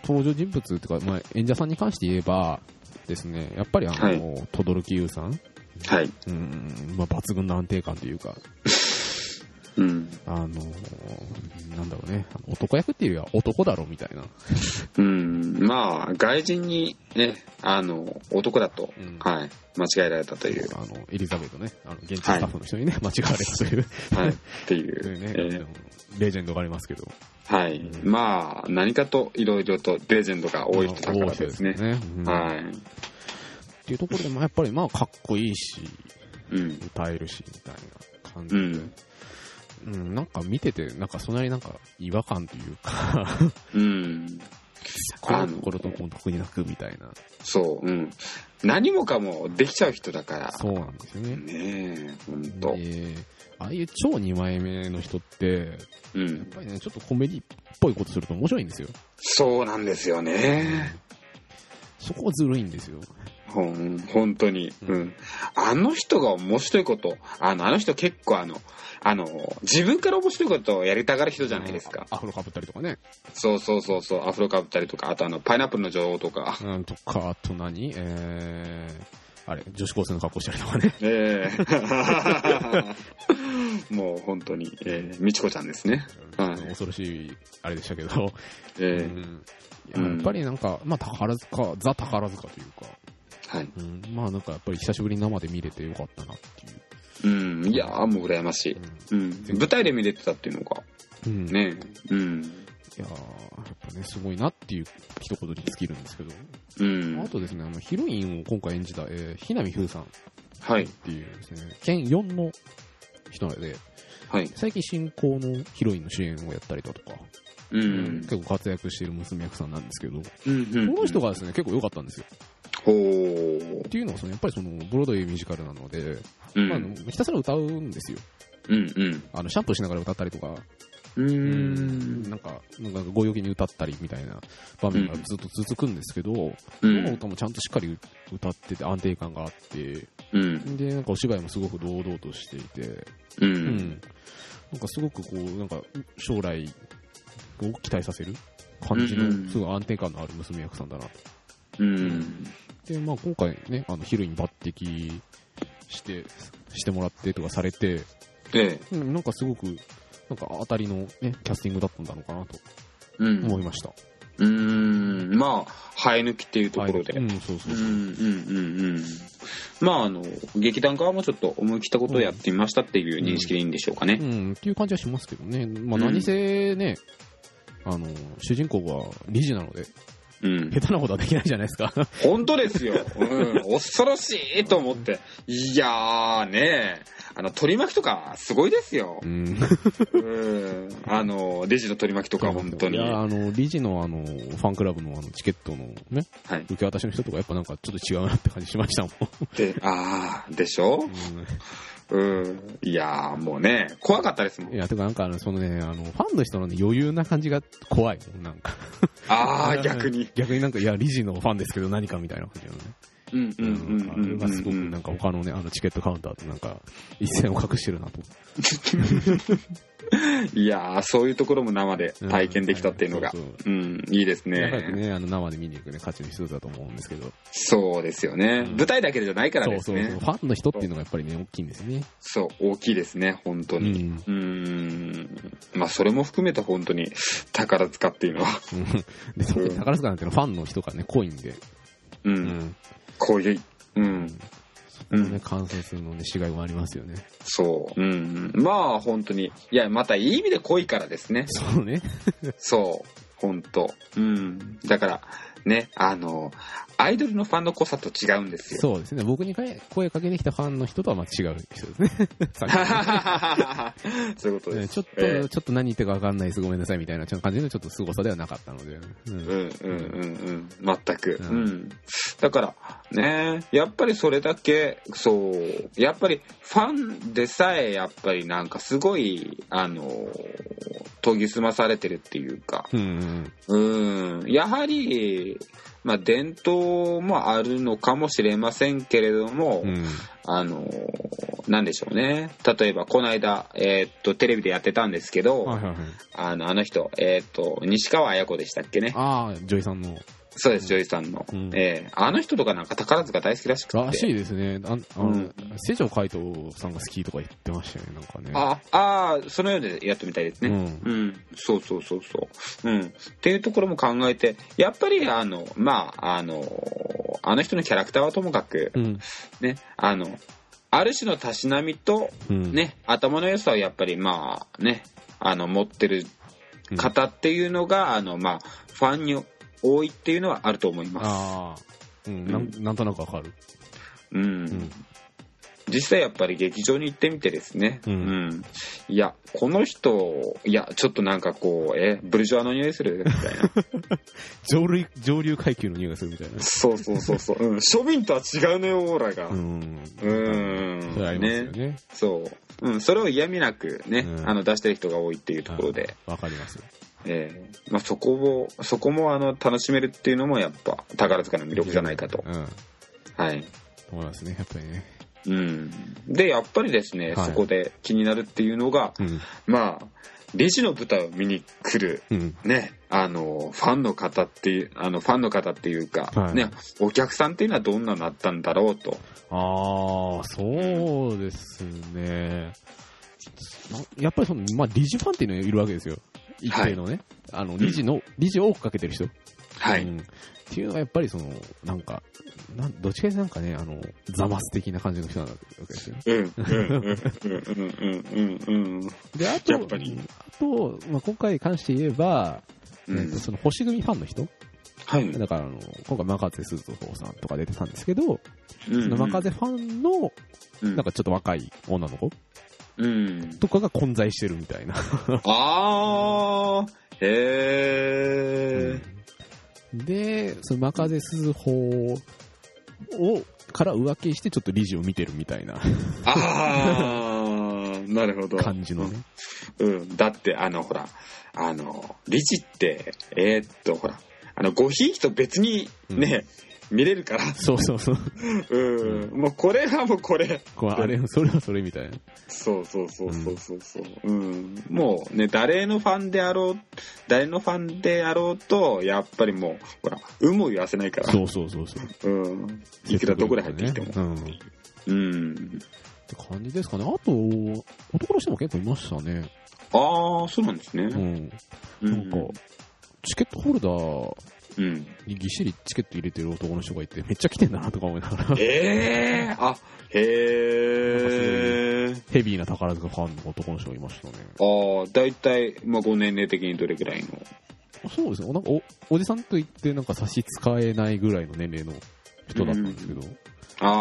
登場人物っていうか、まあ、演者さんに関して言えばですね、やっぱりあの、はい轟優さん、はい。うん、まあ、抜群の安定感というか、うん。あの、なんだろうね、男役っていうよりは男だろみたいな、うん。まあ、外人にね、あの、男だと、うんはい。間違えられたという、あの、エリザベートね、あの、現地スタッフの人にね、間違われたという、はい。っていういうね、えーでもレジェンドがありますけど、はい。うんまあ、何かといろいろとレジェンドが多い人だからですね。多い人うんはい。っていうところで、まあ、やっぱりまあ、かっこいいし、うん。歌えるし、みたいな感じで、うん。うん、なんか見てて、なんかそんなになんか違和感というか、うん。このところとこのとこになくみたいな。そう、うん。何もかもできちゃう人だから。そうなんですよね。ねえ、ほんと。でああいう超2枚目の人って、やっうん。ぱりね、ちょっとコメディっぽいことすると面白いんですよ。そうなんですよね。そこずるいんですよ。ほん、本当に。ううん。あの人が面白いこと、あの、あの人結構あの、あの、自分から面白いことをやりたがる人じゃないですか。アフロかぶったりとかね。そうそうそうそう、アフロかぶったりとか、あとあの、パイナップルの女王とか。うん、とか、あと何？えー、あれ、女子高生の格好したりとかね。ええ もう本当に、えー、みちこちゃんですね。はい恐ろしい、あれでしたけど。えーうんやっぱりなんか、まあ宝塚、ザ宝塚というか、はい。うん、まあなんかやっぱり久しぶりに生で見れてよかったなっていう。うん、いやーもう羨ましい。うん。舞台で見れてたっていうのが、うん。ねうん。いやーやっぱね、すごいなっていう一言に尽きるんですけど、うんあ。とですね、あの、ヒロインを今回演じた、えー、ひなみふうさんっはい。ていうですね、県4の人で、はい。最近進行のヒロインの主演をやったりだとか、うん。結構活躍している娘役さんなんですけど、うんうんこの人がですね、結構良かったんですよ。っていうのは、そのやっぱりその、ブロードウェイミュージカルなので、うん。まあひたすら歌うんですよ。うんうん。あの、シャンプーしながら歌ったりとか、うーん。なんか、なんかご陽気に歌ったりみたいな場面がずっと続くんですけど、うどのん。歌もちゃんとしっかり歌ってて安定感があって、うん。で、なんかお芝居もすごく堂々としていて、う。うんん。なんかすごくこう、なんか将来を期待させる感じうんうんの、すごい安定感のある娘役さんだなと。うん。で、まあ今回ね、あのヒロイン抜擢して、してもらってとかされて、えなんかすごく、なんか当たりのね、キャスティングだったんだろうかなとうん。思いました。うーん。まあ、生え抜きっていうところで。はいうん、そうそうう。んうんうんうん。まあ、あの、劇団側もちょっと思い切ったことをやってみましたっていう認識でいいんでしょうかね。うん、っていう感じはしますけどね。まあうん何せね、あの、主人公は理事なので、うん。下手なことはできないじゃないですか。本当ですよ。うん。恐ろしいと思って。いやーねあの、取り巻きとかすごいですよう。ん。うん。あの、レジの取り巻きとか本当に。いや、はあの、理事のあの、ファンクラブのあの、チケットのね、い。受け渡しの人とかやっぱなんかちょっと違うなって感じしましたもん。で、あー、でしょ？うん。いやーもうね、怖かったですもん。いや、てかなんかあの、そのね、あの、ファンの人のね、余裕な感じが怖い。なんか。あー、逆に。逆になんか、いや、理事のファンですけど何かみたいな感じのね。うんうんうんうん。あれがすごくなんか他のね、あのチケットカウンターとなん。か一線を隠してるなと。いやーそういうところも生で体験できたっていうのがううん、いいですね。ね、あの生で見に行くね、価値の一つだと思うん。ですけど。そうですよね。うん。舞台だけじゃないからですそうそうそう。ねフ。ァンの人っていうのがやっぱりね、大きいん。ですね。そう、大きいですね、本当に。うん。ん。まあ、それも含めて本当に宝塚っていうのは、うん。で、特に宝塚なん。ていうのはファンの人がね、濃いん。で。う、うんん。こういう、うん、そのね、観るのね、しがいもありますよね。そう、うん。まあ、本当に。いや、またいい意味で濃いからですね。そうね。そう、本当うん。だから、ね、あの、アイドルのファンの濃さと違うんですよ。そうですね。僕に声かけてきたファンの人とはまあ違う人ですね。そういうことです。ねちょっと、ええちょっと何言ってるか分かんないです、ごめんなさいみたいな感じのちょっと凄さではなかったので。うんうんうんうんうん。全く。ううんん。だから、ね、やっぱりそれだけ、そう、やっぱりファンでさえ、やっぱりなんかすごい、あの、研ぎ澄まされてるっていうか、うんうん。うん、やはり、まあ伝統もあるのかもしれませんけれども、うん。あの、なんでしょうね。例えば、この間、えーっと、テレビでやってたんですけど、はいはいはい。あの、あの人、えーっと、西川綾子でしたっけね。ああ、ジョイさんの。そうです、ジョイさんの。うんええあの人とかなんか宝塚大好きらしくて。らしいですね。ああの、うん海斗さんが好きとか言ってましたよね、なんかね。あ、ああ、そのようでやってみたいですね。うん。うん、そうそうそうそう。うん。っていうところも考えて、やっぱりあの、まあ、あの、あの人のキャラクターはともかく、うん。ね、あの、ある種のたしなみと、うん。ね、頭の良さをやっぱりまあ、ね、あの、持ってる方っていうのが、あの、まあ、ファンに多いっていうのはあると思います。うん、なんなんとなくわかる。うん。ん実際やっぱり劇場に行ってみてですね、うんいや、この人、いや、ちょっとなんかこう、え、ブルジョアの匂いする？みたいな。上流、上流階級の匂いがするみたいな。そうそうそうそう。うん、庶民とは違うね、オーラが。う。うんーん。それありますよね。ね。そう。うん、それを嫌味なくね、うんあの、出してる人が多いっていうところで、わかります。えーまあ、そこを、そこもあの、楽しめるっていうのもやっぱ、宝塚の魅力じゃないかと。うん。はい。思いますね、やっぱりね。うん。で、やっぱりですね、はいそこで気になるっていうのが、うん。まあ、理事の舞台を見に来る、うん。ね、あの、ファンの方っていう、あの、ファンの方っていうか、はいね、お客さんっていうのはどんなのだったんだろうと。ああ、そうですね。なやっぱりその、まあ、理事ファンっていうのがいるわけですよ。一定のね。あの、理事の、理事を追っかけてる人。はい。うんっていうのはやっぱりその、なんか、なんどっちかというとなんかね、あの、ザマス的な感じの人なわけですよ。うん、うん、うん、うん、うん、うん、で、あと、やっぱりあと、まあ、今回に関して言えば、うん。えっとその星組ファンの人はい。だからあの、今回、マカゼスズホさんとか出てたんですけど、うんそのマカゼファンの、うんなんかちょっと若い女の子うん。とかが混在してるみたいな。あー、へー。で、そのマカゼスズホを、から浮気してちょっと理事を見てるみたいなあー、なるほど。感じのね。うん。だって、あの、ほら、あの、理事って、えーっと、ほら、あの、ごひいきと別にね、見れるから。そうそうそう。うん。もうこれはもうこれ。こうあれ、それはそれみたいな。そうそうそうそうそうそう。うん。もうね、誰のファンであろう、誰のファンであろうと、やっぱりもう、ほら、有無を言わせないから。そうそうそうそう。うん。いくらどこで入ってきても。うん。ってうん。感じですかね。あと、男の人も結構いましたね。ああ、そうなんですね。うん。うなんか、チケットホルダーうん。にぎっしりチケット入れてる男の人がいて、めっちゃ来てんだなとか思いながら、ええー、あ、へえ。ヘビーな宝塚ファンの男の人がいましたね。ああ、だいたい、まあ、ご年齢的にどれぐらいの？そうですね。なんかお、おじさんと言ってなんか差し支えないぐらいの年齢の人だったんですけど、ああ。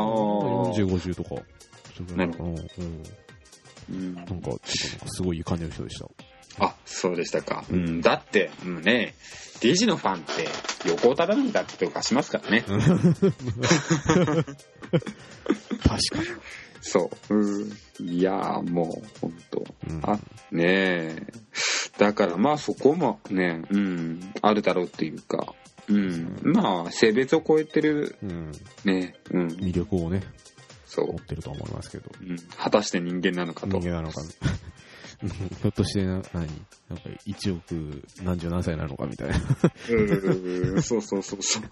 40、50とか。それぐらいかな。うん。うんなんか、ちょっとなんかすごい感じの人でした。あ、そうでしたか。うん、だって、うんね、デジのファンって、横尾忠則だっておかしますからね。確かに。そう。うん。いやー、もう、ほんと。うんあ、ねえ。だから、まあ、そこもね、うん、あるだろうっていうか、うん。まあ、性別を超えてる、うん。ね、うん。魅力をね、そう持。ってるとは思いますけど。うん、果たして人間なのかと。人間なのか、ひょっとしてな、何？なんか1億何十何歳なのかみたいな。うんそうそうそうそう。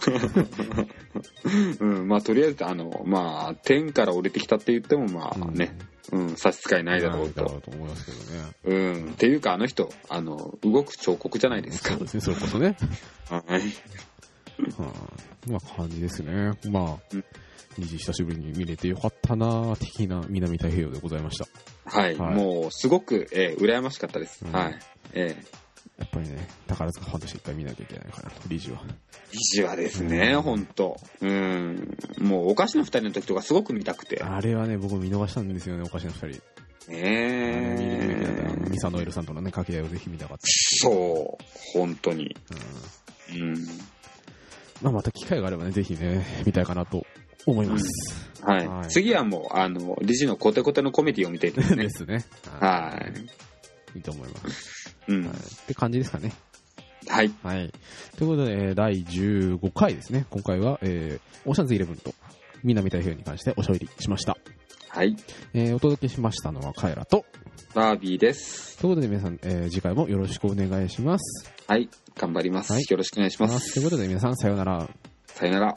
うん、まあ、とりあえず、あの、まあ、天から降りてきたって言っても、まあね、うん、差し支えないだろうと。と思いますけどね。うん、っていうか、あの人、あの、動く彫刻じゃないですかそう。ですね、それこそね。はい。はあ、まあ感じですね。まあうん、虹久しぶりに見れてよかったな的な南太平洋でございました。はい、はいもう、すごく、えー羨ましかったです。うんはい。えやっぱりね、宝塚ファンとして一回見なきゃいけないかなと、理事は。ー、意地はですね、うんほんと。うん。もう、おかしな二人の時とかすごく見たくて。あれはね、僕見逃したんですよね、おかしな二人。見るべきだったあのねミサノエルさんとのね、掛け合いをぜひ見たかった。そう、本当に。うんうん。まあまた機会があればね、ぜひね、見たいかなと思います。はい。はい次はもう、あの、理事のコテコテのコメディを見てい ですねで。すね。はい。いいと思います。うんはい。って感じですかね。はい。はい。ということで、えー第15回ですね。今回は、えー、オーシャンズイレブンと南太平洋に関しておしゃべりしました。はい。えーお届けしましたのはカエラと。バービーです。ということで皆さん、えー次回もよろしくお願いします。はい。頑張ります。はいよろしくお願いします。ということで皆さん、さようなら。さよなら。